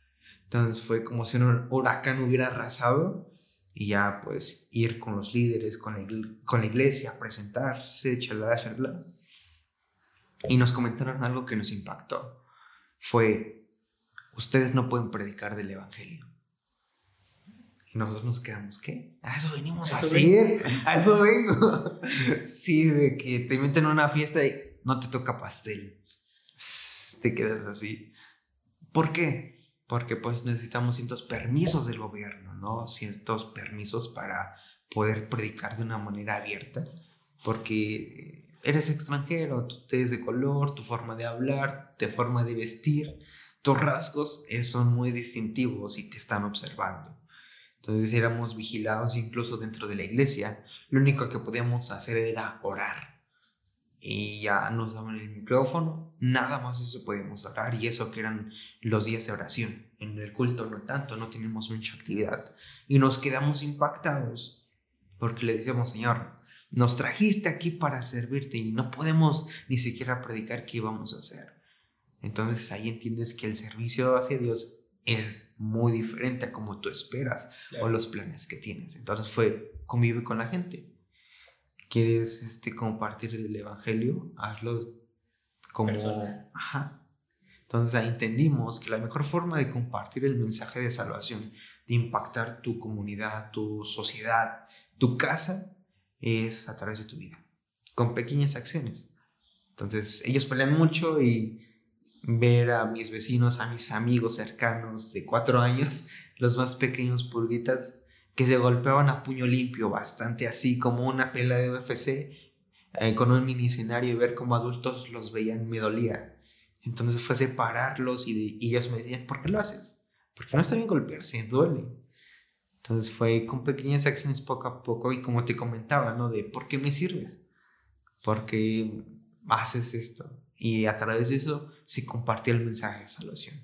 S2: Entonces fue como si un huracán hubiera arrasado y ya pues ir con los líderes, con la, con la iglesia, presentarse, charlar, charlar. Y nos comentaron algo que nos impactó. Fue, ustedes no pueden predicar del Evangelio. Y nosotros nos quedamos, ¿qué? A eso venimos a, hacer. A eso vengo. sí, de que te meten a una fiesta y no te toca pastel. Te quedas así. ¿Por qué? Porque pues necesitamos ciertos permisos del gobierno, ¿no? Ciertos permisos para poder predicar de una manera abierta. Porque eres extranjero, tú te de color, tu forma de hablar, tu forma de vestir, tus rasgos eh, son muy distintivos y te están observando. Entonces éramos vigilados incluso dentro de la iglesia. Lo único que podíamos hacer era orar. Y ya nos daban el micrófono, nada más eso podíamos orar y eso que eran los días de oración. En el culto no tanto, no tenemos mucha actividad. Y nos quedamos impactados porque le decíamos, Señor, nos trajiste aquí para servirte y no podemos ni siquiera predicar qué íbamos a hacer. Entonces ahí entiendes que el servicio hacia Dios es muy diferente a como tú esperas o los planes que tienes. Entonces fue, convive con la gente. ¿Quieres este, compartir el Evangelio? Hazlo como... Ajá. Entonces ahí entendimos que la mejor forma de compartir el mensaje de salvación, de impactar tu comunidad, tu sociedad, tu casa, es a través de tu vida, con pequeñas acciones. Entonces ellos pelean mucho y ver a mis vecinos, a mis amigos cercanos de cuatro años, los más pequeños pulguitas, que se golpeaban a puño limpio, bastante así como una pela de UFC, eh, con un mini escenario y ver cómo adultos los veían me dolía. Entonces fue separarlos y, y ellos me decían, ¿por qué lo haces? Porque no está bien golpearse, duele. Entonces fue con pequeñas acciones poco a poco y como te comentaba, ¿no? De ¿por qué me sirves? Porque haces esto. Y a través de eso se compartía el mensaje de salvación.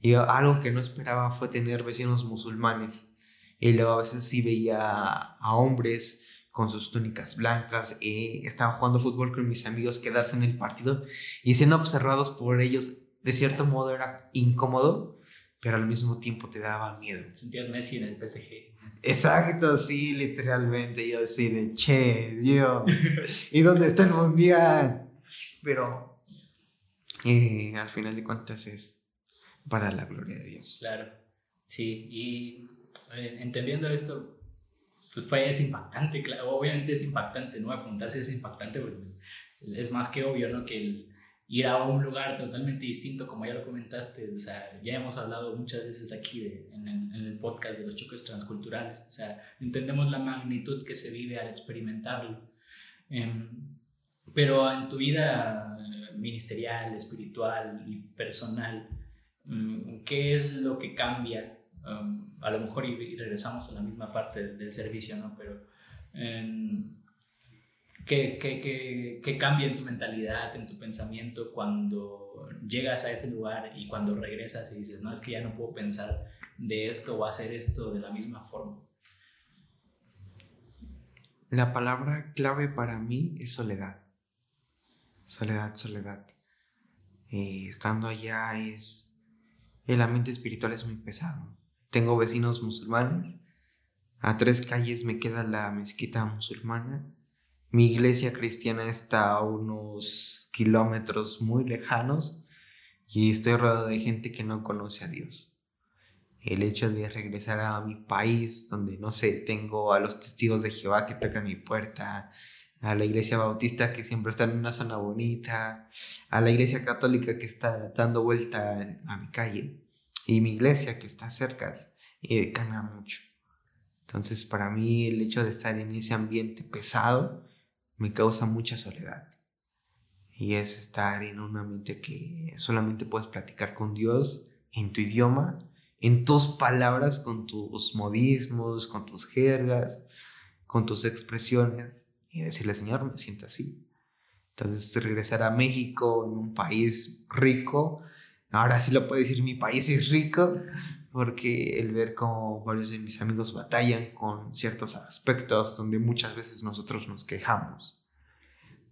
S2: Y algo que no esperaba fue tener vecinos musulmanes. Y luego a veces sí veía a hombres con sus túnicas blancas y estaba jugando fútbol con mis amigos, quedarse en el partido y siendo observados por ellos, de cierto modo era incómodo, pero al mismo tiempo te daba miedo.
S1: Sentías Messi en el PSG.
S2: Exacto, sí, literalmente. Yo decía, che, Dios, ¿y dónde está el mundial? Pero y al final de cuentas es para la gloria de Dios.
S1: Claro, sí, y eh, entendiendo esto, pues fue, es impactante, claro, obviamente es impactante, ¿no? Apuntarse es impactante, porque pues, es más que obvio, ¿no? Que el ir a un lugar totalmente distinto, como ya lo comentaste, o sea, ya hemos hablado muchas veces aquí en, el, en, el, podcast de los choques transculturales, o sea, entendemos la magnitud que se vive al experimentarlo. Eh, pero en tu vida ministerial, espiritual y personal, mm, ¿qué es lo que cambia? Um, a lo mejor y, regresamos a la misma parte del servicio, ¿no? Pero em, ¿qué, qué, qué, cambia en tu mentalidad, en tu pensamiento cuando llegas a ese lugar y cuando regresas y dices, no, es que ya no puedo pensar de esto o hacer esto de la misma forma?
S2: La palabra clave para mí es soledad soledad, soledad. Eh, estando allá es... El ambiente espiritual es muy pesado. Tengo vecinos musulmanes. A tres calles me queda la mezquita musulmana. Mi iglesia cristiana está a unos kilómetros muy lejanos y estoy rodeado de gente que no conoce a Dios. El hecho de regresar a mi país, donde no sé, tengo a los testigos de Jehová que tocan mi puerta, a la iglesia bautista que siempre está en una zona bonita, a la iglesia católica que está dando vuelta a mi calle y mi iglesia que está cerca y cambia mucho. Entonces para mí el hecho de estar en ese ambiente pesado me causa mucha soledad. Y es estar en un ambiente que solamente puedes platicar con Dios en tu idioma, en tus palabras, con tus modismos, con tus jergas, con tus expresiones y decirle, Señor, me siento así. Entonces, regresar a México, en un país rico, ahora sí lo puedo decir, mi país es rico, porque el ver cómo varios de mis amigos batallan con ciertos aspectos donde muchas veces nosotros nos quejamos.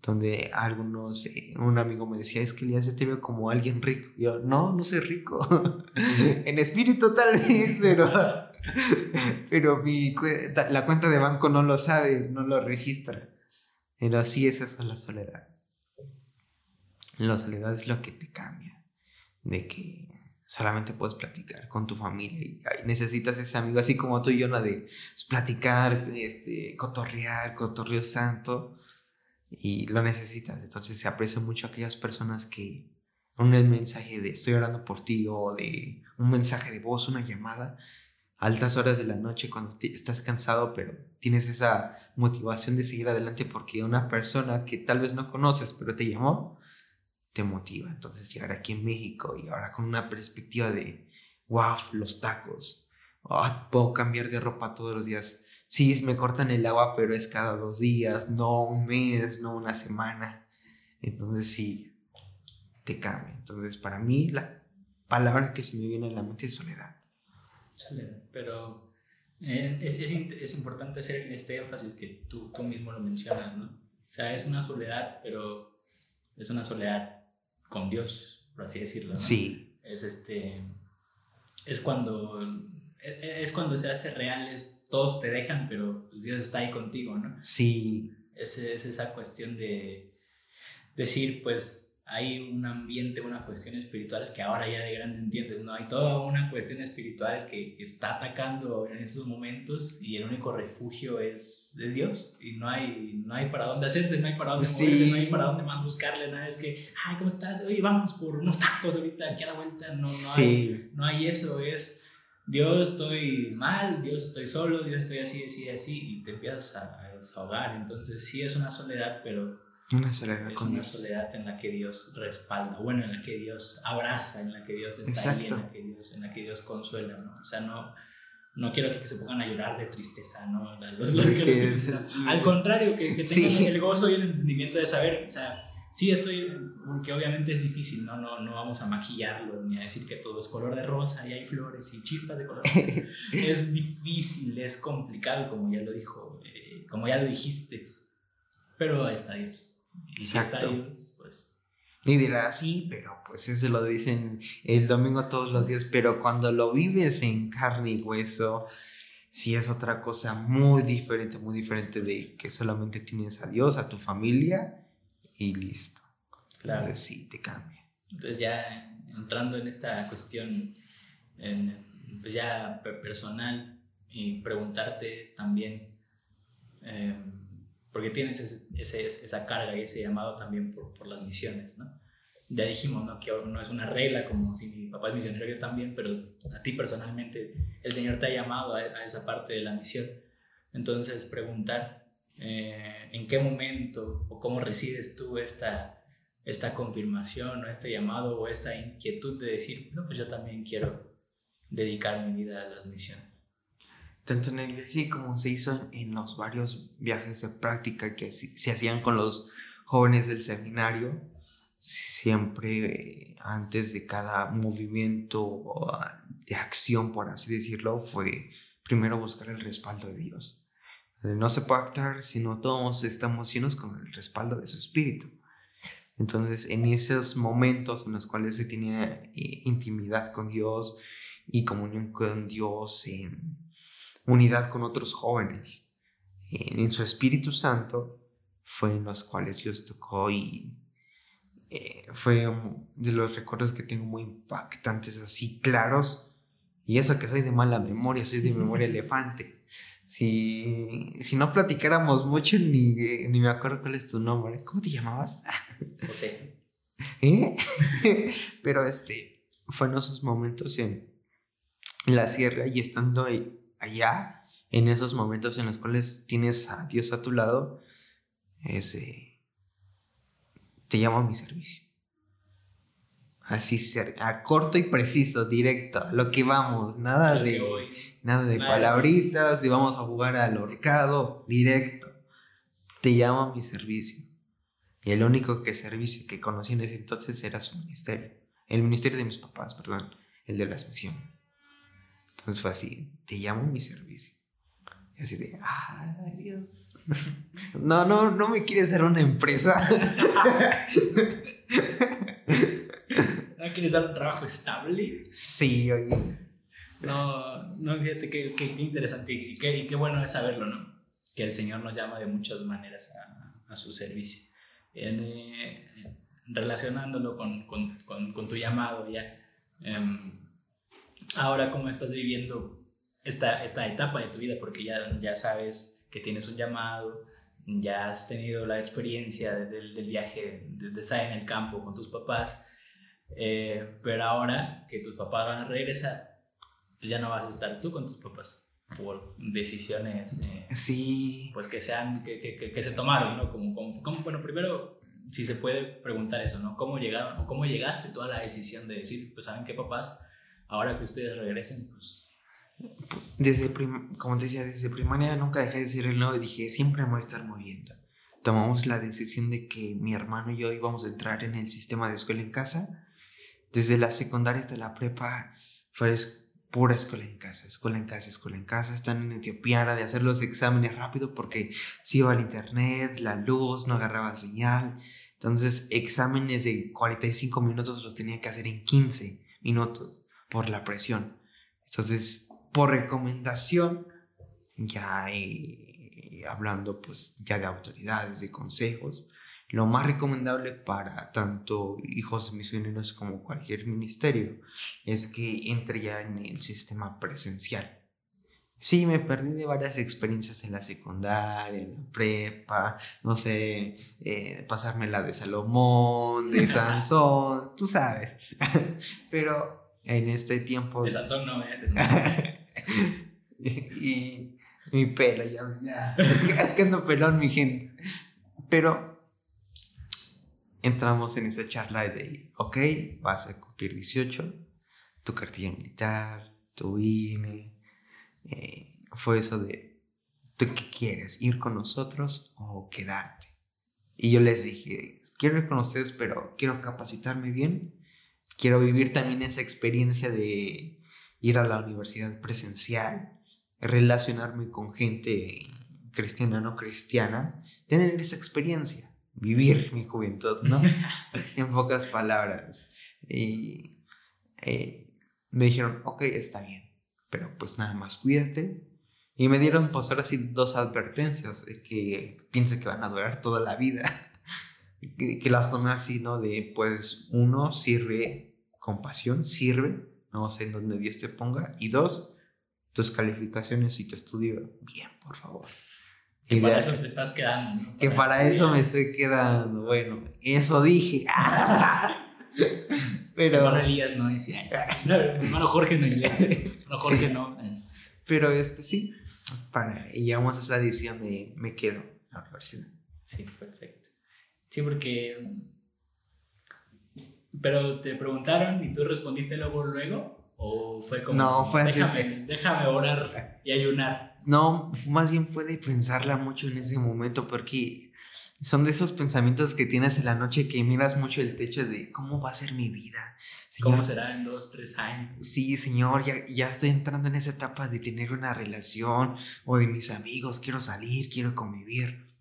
S2: Donde algunos, eh, un amigo me decía, es que Elías, yo te veo como alguien rico. yo, no, no soy rico. en espíritu tal vez, pero, pero mi, la cuenta de banco no lo sabe, no lo registra. Pero así es eso la soledad. La soledad es lo que te cambia, de que solamente puedes platicar con tu familia y, necesitas ese amigo, así como tú y yo, de pues, platicar, este, cotorrear, cotorreo santo y lo necesitas. Entonces se aprecia mucho aquellas personas que un mensaje de estoy orando por ti o de un mensaje de voz, una llamada, altas horas de la noche cuando estás cansado, pero tienes esa motivación de seguir adelante porque una persona que tal vez no conoces, pero te llamó, te motiva. Entonces llegar aquí en México y ahora con una perspectiva de, wow, los tacos, oh, puedo cambiar de ropa todos los días sí, me cortan el agua, pero es cada dos días, no un mes, no una semana. Entonces sí, te cambia. Entonces para mí la palabra que se me viene a la mente es soledad.
S1: Soledad, pero eh, es, es, es, importante hacer este énfasis que tú, tú mismo lo mencionas, ¿no? O sea, es una soledad, pero es una soledad con Dios, por así decirlo. ¿no?
S2: Sí.
S1: Es este, es cuando es cuando se hace real, es, todos te dejan, pero pues, Dios está ahí contigo, ¿no?
S2: Sí.
S1: Es, es esa cuestión de decir, pues hay un ambiente, una cuestión espiritual que ahora ya de grande entiendes, ¿no? Hay toda una cuestión espiritual que, está atacando en esos momentos y el único refugio es de Dios y no hay, no hay para dónde hacerse, no hay para dónde moverse, no hay para dónde más buscarle, nada, es que, ay, ¿cómo estás? Oye, vamos por unos tacos ahorita, aquí a la vuelta, no, no, hay, no hay eso, es Dios estoy mal, Dios estoy solo, Dios estoy así, así, así, y te empiezas a, desahogar. Entonces sí es una soledad, pero
S2: una soledad
S1: es una soledad en la que Dios respalda, bueno, en la que Dios abraza, en la que Dios está ahí, en la que Dios, en la que Dios consuela, ¿no? O sea, no, no quiero que se pongan a llorar de tristeza, ¿no? al contrario, que, que tengan el gozo y el entendimiento de saber, o sea, Sí, estoy, porque obviamente es difícil, ¿no? No, no vamos a maquillarlo ni a decir que todo es color de rosa y hay flores y chispas de color. es difícil, es complicado, como ya lo dijo, eh, como ya lo dijiste. Pero ahí está Dios. Y si está Dios, pues.
S2: Y dirá, sí, pero pues eso lo dicen el domingo todos los días, pero cuando lo vives en carne y hueso, sí es otra cosa muy diferente, muy diferente de que solamente tienes a Dios, a tu familia y listo. Claro. Entonces sí, te cambia.
S1: Entonces ya entrando en esta cuestión pues ya personal y preguntarte también, eh, porque tienes ese, esa carga y ese llamado también por, por, las misiones, ¿no? Ya dijimos, ¿no? Que no es una regla como si mi papá es misionero, yo también, pero a ti personalmente el Señor te ha llamado a, a esa parte de la misión. Entonces, preguntar, eh, en qué momento o cómo recibes tú esta, esta confirmación o este llamado o esta inquietud de decir, no, pues yo también quiero dedicar mi vida a las misiones.
S2: Tanto en el viaje como se hizo en los varios viajes de práctica que se hacían con los jóvenes del seminario, siempre eh, antes de cada movimiento de acción, por así decirlo, fue primero buscar el respaldo de Dios no se puede actuar si no todos estamos llenos con el respaldo de su espíritu. Entonces, en esos momentos en los cuales se tiene eh, intimidad con Dios y comunión con Dios, en unidad con otros jóvenes, en, su Espíritu Santo, fue en los cuales Dios tocó y eh, fue de los recuerdos que tengo muy impactantes, así claros. Y eso que soy de mala memoria, soy de memoria elefante si, si no platicáramos mucho, ni, ni me acuerdo cuál es tu nombre. ¿Cómo te llamabas?
S1: José.
S2: ¿Eh? Pero este, fue en esos momentos en la sierra y estando allá, en esos momentos en los cuales tienes a Dios a tu lado, ese, te llamo a mi servicio. Así, a corto y preciso, directo, a lo que vamos, nada de, nada de palabritas, y vamos a jugar al horcado, directo. Te llamo a mi servicio. Y el único que servicio que conocí en ese entonces era su ministerio. El ministerio de mis papás, perdón, el de las misiones. Entonces fue así, te llamo a mi servicio. Y así de, ay Dios. No, no, no me quieres dar una empresa.
S1: ¿No quieres dar un trabajo estable?
S2: Sí, oye.
S1: No, no, fíjate qué, qué, qué interesante y qué, y qué bueno es saberlo, ¿no? Que el Señor nos llama de muchas maneras a, a su servicio. Eh, relacionándolo con, con, con, con, tu llamado ya. Um, ahora, ¿cómo estás viviendo esta, esta etapa de tu vida? Porque ya, ya sabes que tienes un llamado, ya has tenido la experiencia del, del viaje, de, de, estar en el campo con tus papás, eh, pero ahora que tus papás van a regresar, pues ya no vas a estar tú con tus papás por decisiones eh,
S2: sí.
S1: pues que sean que, que, que, se tomaron no como, como, como, bueno primero si se puede preguntar eso no cómo llegaron o cómo llegaste tú a la decisión de decir pues saben qué papás ahora que ustedes regresen pues
S2: desde prim como te decía desde primaria nunca dejé de decir el no y dije siempre me voy a estar moviendo. Tomamos la decisión de que mi hermano y yo íbamos a entrar en el sistema de escuela en casa desde la secundaria hasta la prepa fue pura escuela en casa, escuela en casa, escuela en casa. Están en Etiopía de hacer los exámenes rápido porque si iba al internet, la luz, no agarraba señal. Entonces, exámenes de 45 minutos los tenía que hacer en 15 minutos por la presión. Entonces, por recomendación, ya eh, hablando pues ya de autoridades, de consejos, lo más recomendable para tanto hijos misioneros como cualquier ministerio es que entre ya en el sistema presencial. Sí, me perdí de varias experiencias en la secundaria, en la prepa, no sé, eh, pasarme la de Salomón, de Sansón, tú sabes. Pero en este tiempo...
S1: De Sansón no, ¿eh?
S2: y, y, mi pelo, ya, ya. Es que, es que ando pelón, mi gente. Pero entramos en esa charla de, ok, vas a cumplir 18, tu cartilla militar, tu INE, eh, fue eso de, ¿tú qué quieres? ¿Ir con nosotros o quedarte? Y yo les dije, quiero ir con ustedes, pero quiero capacitarme bien, quiero vivir también esa experiencia de ir a la universidad presencial, relacionarme con gente cristiana no cristiana, tener esa experiencia vivir mi juventud, ¿no? en pocas palabras. Y eh, me dijeron, ok, está bien, pero pues nada más cuídate. Y me dieron pues ahora sí dos advertencias que piense que van a durar toda la vida. que, que, las tomé así, ¿no? De pues uno, sirve con pasión, sirve, no sé en dónde Dios te ponga. Y dos, tus calificaciones y tu estudio, bien, por favor.
S1: Que para eso te estás quedando. ¿no?
S2: Que para, eso me estoy quedando. Bueno, eso dije.
S1: Pero. Hermano Elías no decía. No, hermano Jorge no, hermano Jorge no.
S2: Pero este sí. Para, y llegamos a esa decisión de me quedo a la universidad.
S1: Sí, perfecto. Sí, porque. Pero te preguntaron y tú respondiste luego, luego. ¿O fue como.?
S2: No, fue así.
S1: Déjame, déjame orar y ayunar.
S2: No, más bien fue de pensarla mucho en ese momento porque son de esos pensamientos que tienes en la noche que miras mucho el techo de cómo va a ser mi vida.
S1: Señor, ¿Cómo será en dos, tres años?
S2: Sí, señor, ya, ya estoy entrando en esa etapa de tener una relación o de mis amigos, quiero salir, quiero convivir.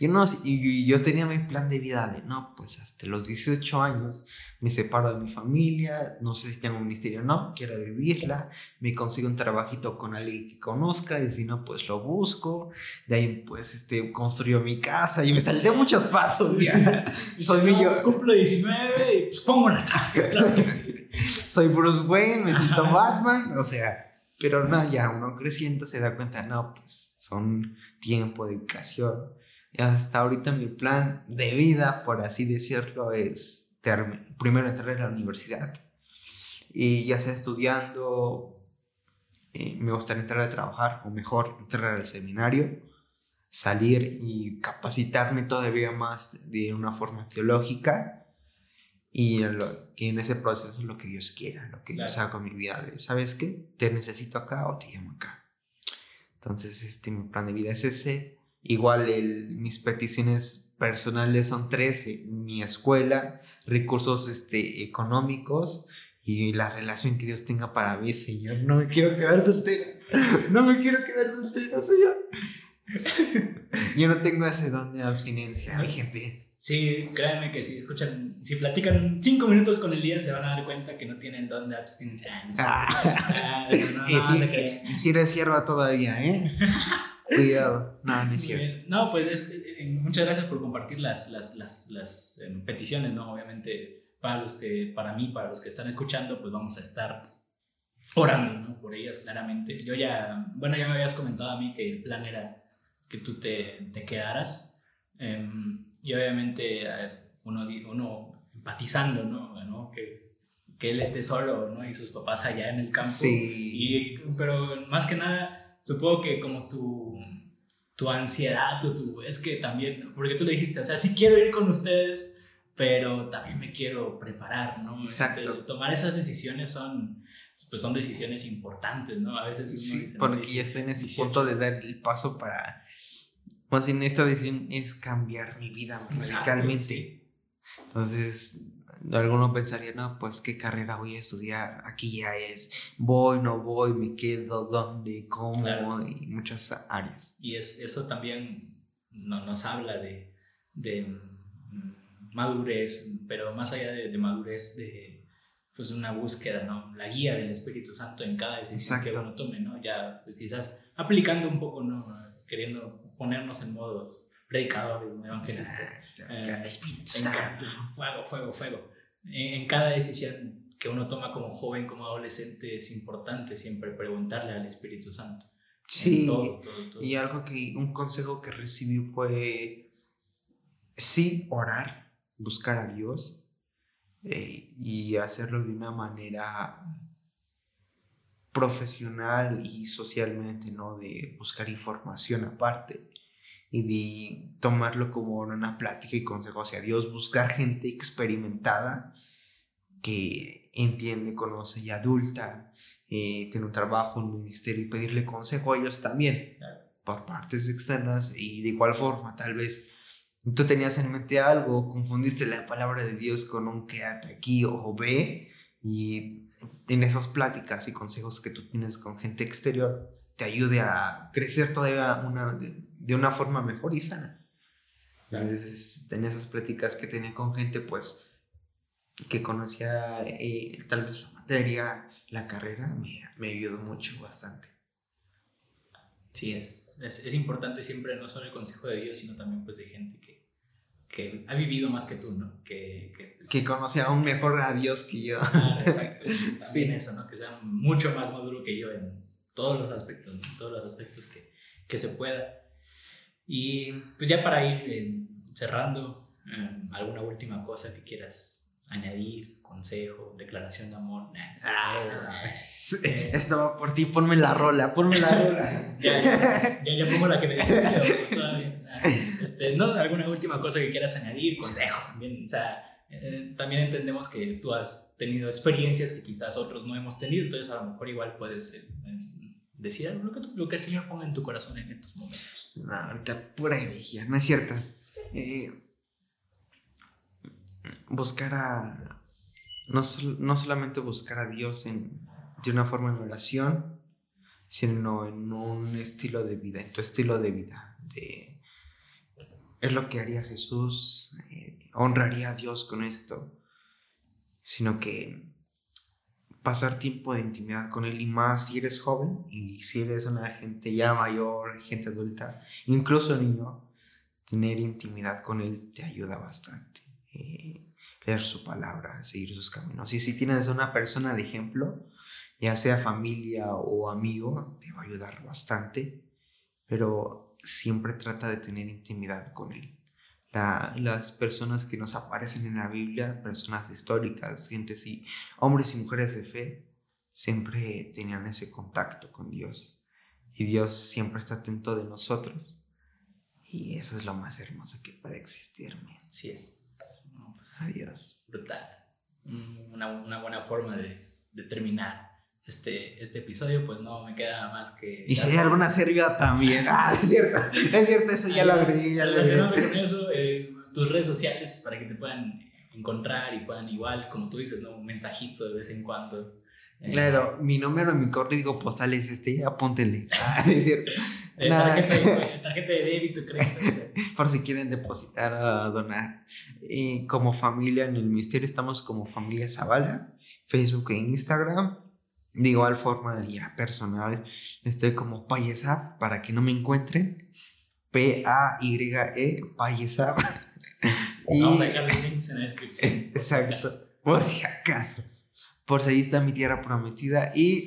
S2: Yo, no, y yo tenía mi plan de vida de, no, pues hasta los 18 años me separo de mi familia, no sé si tengo un ministerio o no, quiero vivirla, me consigo un trabajito con alguien que conozca y si no, pues lo busco, de ahí pues este, construyo mi casa y me salí de muchos pasos ya.
S1: Soy yo. Pues, cumplo 19 y pues pongo la casa.
S2: Soy Bruce Wayne, me siento Batman, o sea, pero no, ya uno creciendo se da cuenta, no, pues son tiempo, dedicación hasta ahorita mi plan de vida, por así decirlo, es primero entrar a la universidad y ya sea estudiando, eh, me gustaría entrar a trabajar o mejor entrar al seminario, salir y capacitarme todavía más de una forma teológica y lo, que en ese proceso es lo que Dios quiera, lo que claro. Dios haga con mi vida. ¿Sabes qué? Te necesito acá o te llamo acá. Entonces, este, mi plan de vida es ese Igual el, mis peticiones personales son tres, mi escuela, recursos este, económicos y la relación que Dios tenga para mí, Señor. No me quiero quedar soltero. No me quiero quedar soltero, Señor. Yo no tengo ese don de abstinencia, mi gente.
S1: Sí, créanme que si escuchan, si platican cinco minutos con Elías, se van a dar cuenta que no tienen don de abstinencia. Ah,
S2: y, si, eres sierva todavía, ¿eh? Cuidado. No, no es cierto.
S1: No, pues eh, muchas gracias por compartir las, las, las, las em, peticiones, ¿no? Obviamente, para los que, para mí, para los que están escuchando, pues vamos a estar orando, ¿no? Por ellas, claramente. Yo ya, bueno, ya me habías comentado a mí que el plan era que tú te, te quedaras. Em, y obviamente uno, uno empatizando, ¿no? Que, que, él esté solo, ¿no? Y sus papás allá en el campo. Sí. Y, pero más que nada, supongo que como tu, tu ansiedad o tu... Es que también, porque tú le dijiste, o sea, sí quiero ir con ustedes, pero también me quiero preparar, ¿no? Exacto. tomar esas decisiones son pues son decisiones importantes, ¿no? A veces
S2: uno sí, porque ya estoy en ese punto de dar el paso para más bien esta decisión es cambiar mi vida radicalmente. Entonces, alguno pensaría, no, pues qué carrera voy a estudiar, aquí ya es, voy, no voy, me quedo, dónde, cómo, y muchas áreas.
S1: Y es, eso también no, nos habla de, de mm, madurez, pero más allá de, madurez, de pues una búsqueda, ¿no? La guía del Espíritu Santo en cada decisión que uno tome, ¿no? Ya pues, quizás aplicando un poco, ¿no? Queriendo ponernos en modo predicadores, evangelistas. Eh, Espíritu Fuego, fuego, fuego. En, cada decisión que uno toma como joven, como adolescente, es importante siempre preguntarle al Espíritu Santo.
S2: Sí, y algo que, un consejo que recibí fue, sí, orar, buscar a Dios eh, y hacerlo de una manera profesional y socialmente, ¿no? De buscar información aparte y de tomarlo como una plática y consejo hacia Dios, buscar gente experimentada que entiende, conoce y adulta, eh, tiene un trabajo, un ministerio y pedirle consejo a ellos también por partes externas y de igual forma, tal vez tú tenías en mente algo, confundiste la palabra de Dios con un quédate aquí o ve y en esas pláticas y consejos que tú tienes con gente exterior te ayude a crecer todavía una, de, una forma mejor y sana. Entonces, en esas pláticas que tenía con gente, pues, que conocía eh, tal vez la materia, la carrera, me, me ayudó mucho, bastante.
S1: Sí, es, es, es, importante siempre no solo el consejo de Dios, sino también pues de gente que, que ha vivido más que tú, ¿no? Que, que,
S2: que conoce aún mejor a Dios que yo.
S1: Exacto. También sí. eso, ¿no? Que sea mucho más maduro que yo en todos los aspectos, en todos los aspectos que, que, se pueda. Y pues ya para ir eh, cerrando, eh, ¿alguna última cosa que quieras añadir? Consejo, declaración de amor. Ah,
S2: eh, Estaba por ti, ponme la rola, ponme la rola.
S1: ya, ya, ya, ya, pongo la que me dijiste, todavía. Este, ¿no? ¿Alguna última cosa que quieras añadir? Consejo también. O sea, eh, también entendemos que tú has tenido experiencias que quizás otros no hemos tenido, entonces a lo mejor igual puedes eh, decir lo que, lo que el Señor ponga en tu corazón en estos momentos.
S2: No, ahorita pura herejía, no es cierto. Eh, buscar a. No, no, solamente buscar a Dios en, de una forma en oración, sino en un estilo de vida, en tu estilo de vida, de es lo que haría Jesús, eh, honraría a Dios con esto, sino que pasar tiempo de intimidad con Él y más si eres joven y si eres una gente ya mayor, gente adulta, incluso niño, tener intimidad con Él te ayuda bastante. Eh, leer su palabra, seguir sus caminos. Y si tienes una persona de ejemplo, ya sea familia o amigo, te va a ayudar bastante. Pero siempre trata de tener intimidad con Él. las personas que nos aparecen en la Biblia, personas históricas, gente y hombres y mujeres de fe, siempre tenían ese contacto con Dios. Y Dios siempre está atento de nosotros. Y eso es lo más hermoso que puede existir.
S1: Sí es.
S2: Pues, Adiós.
S1: Brutal. Una, una buena forma de, de terminar este, este episodio, pues no me queda más que.
S2: Y si hay alguna serbia también. Ah, es cierto, es cierto, eso ya lo agregué. Ya
S1: Relacionado con eso, eh, tus redes sociales para que te puedan encontrar y puedan igual, como tú dices, ¿no? un mensajito de vez en cuando.
S2: Eh, claro, mi número en mi código postal es este, apúntele. Ah, es cierto.
S1: Eh, tarjeta, de, débito, crédito.
S2: Por si quieren depositar o donar. como familia en el misterio estamos como familia Zavala, Facebook e Instagram. De igual forma, ya personal, estoy como Payesap para que no me encuentren. P-A-Y-E, Payesap.
S1: Vamos a dejar los links en la descripción.
S2: Exacto, por si acaso. Por si ahí está mi tierra prometida. Y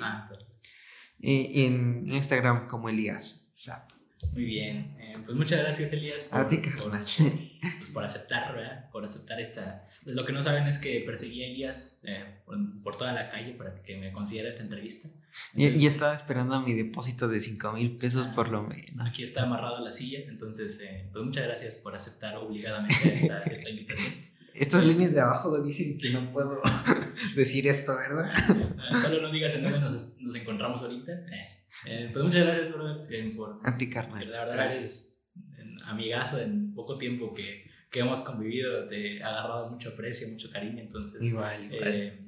S2: en Instagram como Elías Zap.
S1: Muy bien. Eh, pues muchas gracias, Elías,
S2: por,
S1: pues por, aceptar, ¿verdad? Por aceptar esta. Pues lo que no saben es que perseguí a Elías eh, por, toda la calle para que me considera esta entrevista.
S2: y, estaba esperando mi depósito de 5 mil pesos por lo menos.
S1: Aquí está amarrado a la silla, entonces, eh, pues muchas gracias por aceptar obligadamente esta, esta invitación.
S2: Estas líneas de abajo dicen que no puedo decir esto, ¿verdad?
S1: Solo no digas en dónde nos, nos encontramos ahorita. Eh, pues muchas gracias, brother, por...
S2: A ti, carnal.
S1: La verdad, gracias. amigazo, en poco tiempo que, que, hemos convivido, te he agarrado mucho aprecio, mucho cariño, entonces...
S2: Igual, igual.
S1: Eh,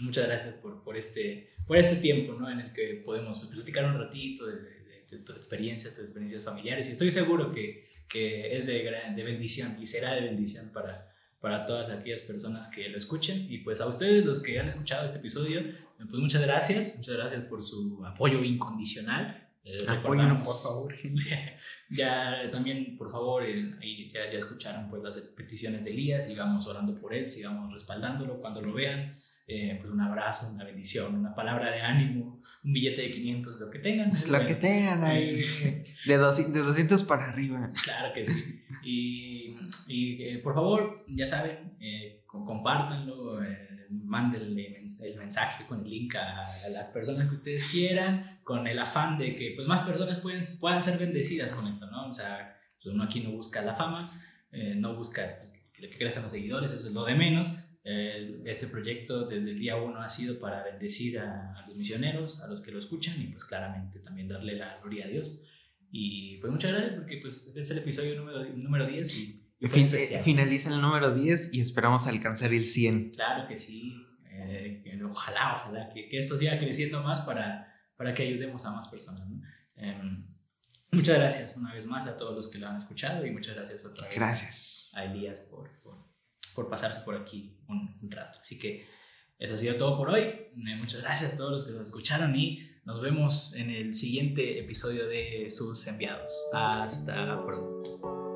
S1: muchas gracias por, por, este, por este tiempo, ¿no? En el que podemos platicar un ratito de, de, de tus experiencias, tus experiencias familiares, y estoy seguro que, que es de, de bendición y será de bendición para para todas aquellas personas que lo escuchen. Y pues a ustedes, los que han escuchado este episodio, pues muchas gracias, muchas gracias por su apoyo incondicional.
S2: Eh, por favor.
S1: ya también, por favor, ahí ya, ya, escucharon pues las peticiones de Elías, sigamos orando por él, sigamos respaldándolo cuando lo vean. Eh, pues un abrazo, una bendición, una palabra de ánimo, un billete de 500, lo que tengan.
S2: Lo que tengan ahí, de, 200, de 200 para arriba.
S1: Claro que sí. Y, y eh, por favor, ya saben, eh, compártanlo, eh, mándenle el mensaje con el link a, las personas que ustedes quieran, con el afán de que pues, más personas pueden, puedan ser bendecidas con esto, ¿no? O sea, pues, uno aquí no busca la fama, no busca que crezcan los seguidores, eso es lo de menos, este proyecto desde el día uno ha sido para bendecir a, los misioneros, a los que lo escuchan y pues claramente también darle la gloria a Dios. Y pues muchas gracias porque pues es el episodio número, número 10 y,
S2: finaliza el número 10 y esperamos alcanzar el 100.
S1: Claro que sí, eh, ojalá, ojalá que, que, esto siga creciendo más para, para que ayudemos a más personas. Em, muchas gracias una vez más a todos los que lo han escuchado y muchas gracias otra vez
S2: gracias.
S1: a Elías por, por por pasarse por aquí un, rato. Así que eso ha sido todo por hoy. Eh, muchas gracias a todos los que lo escucharon y nos vemos en el siguiente episodio de Sus Enviados. Hasta pronto.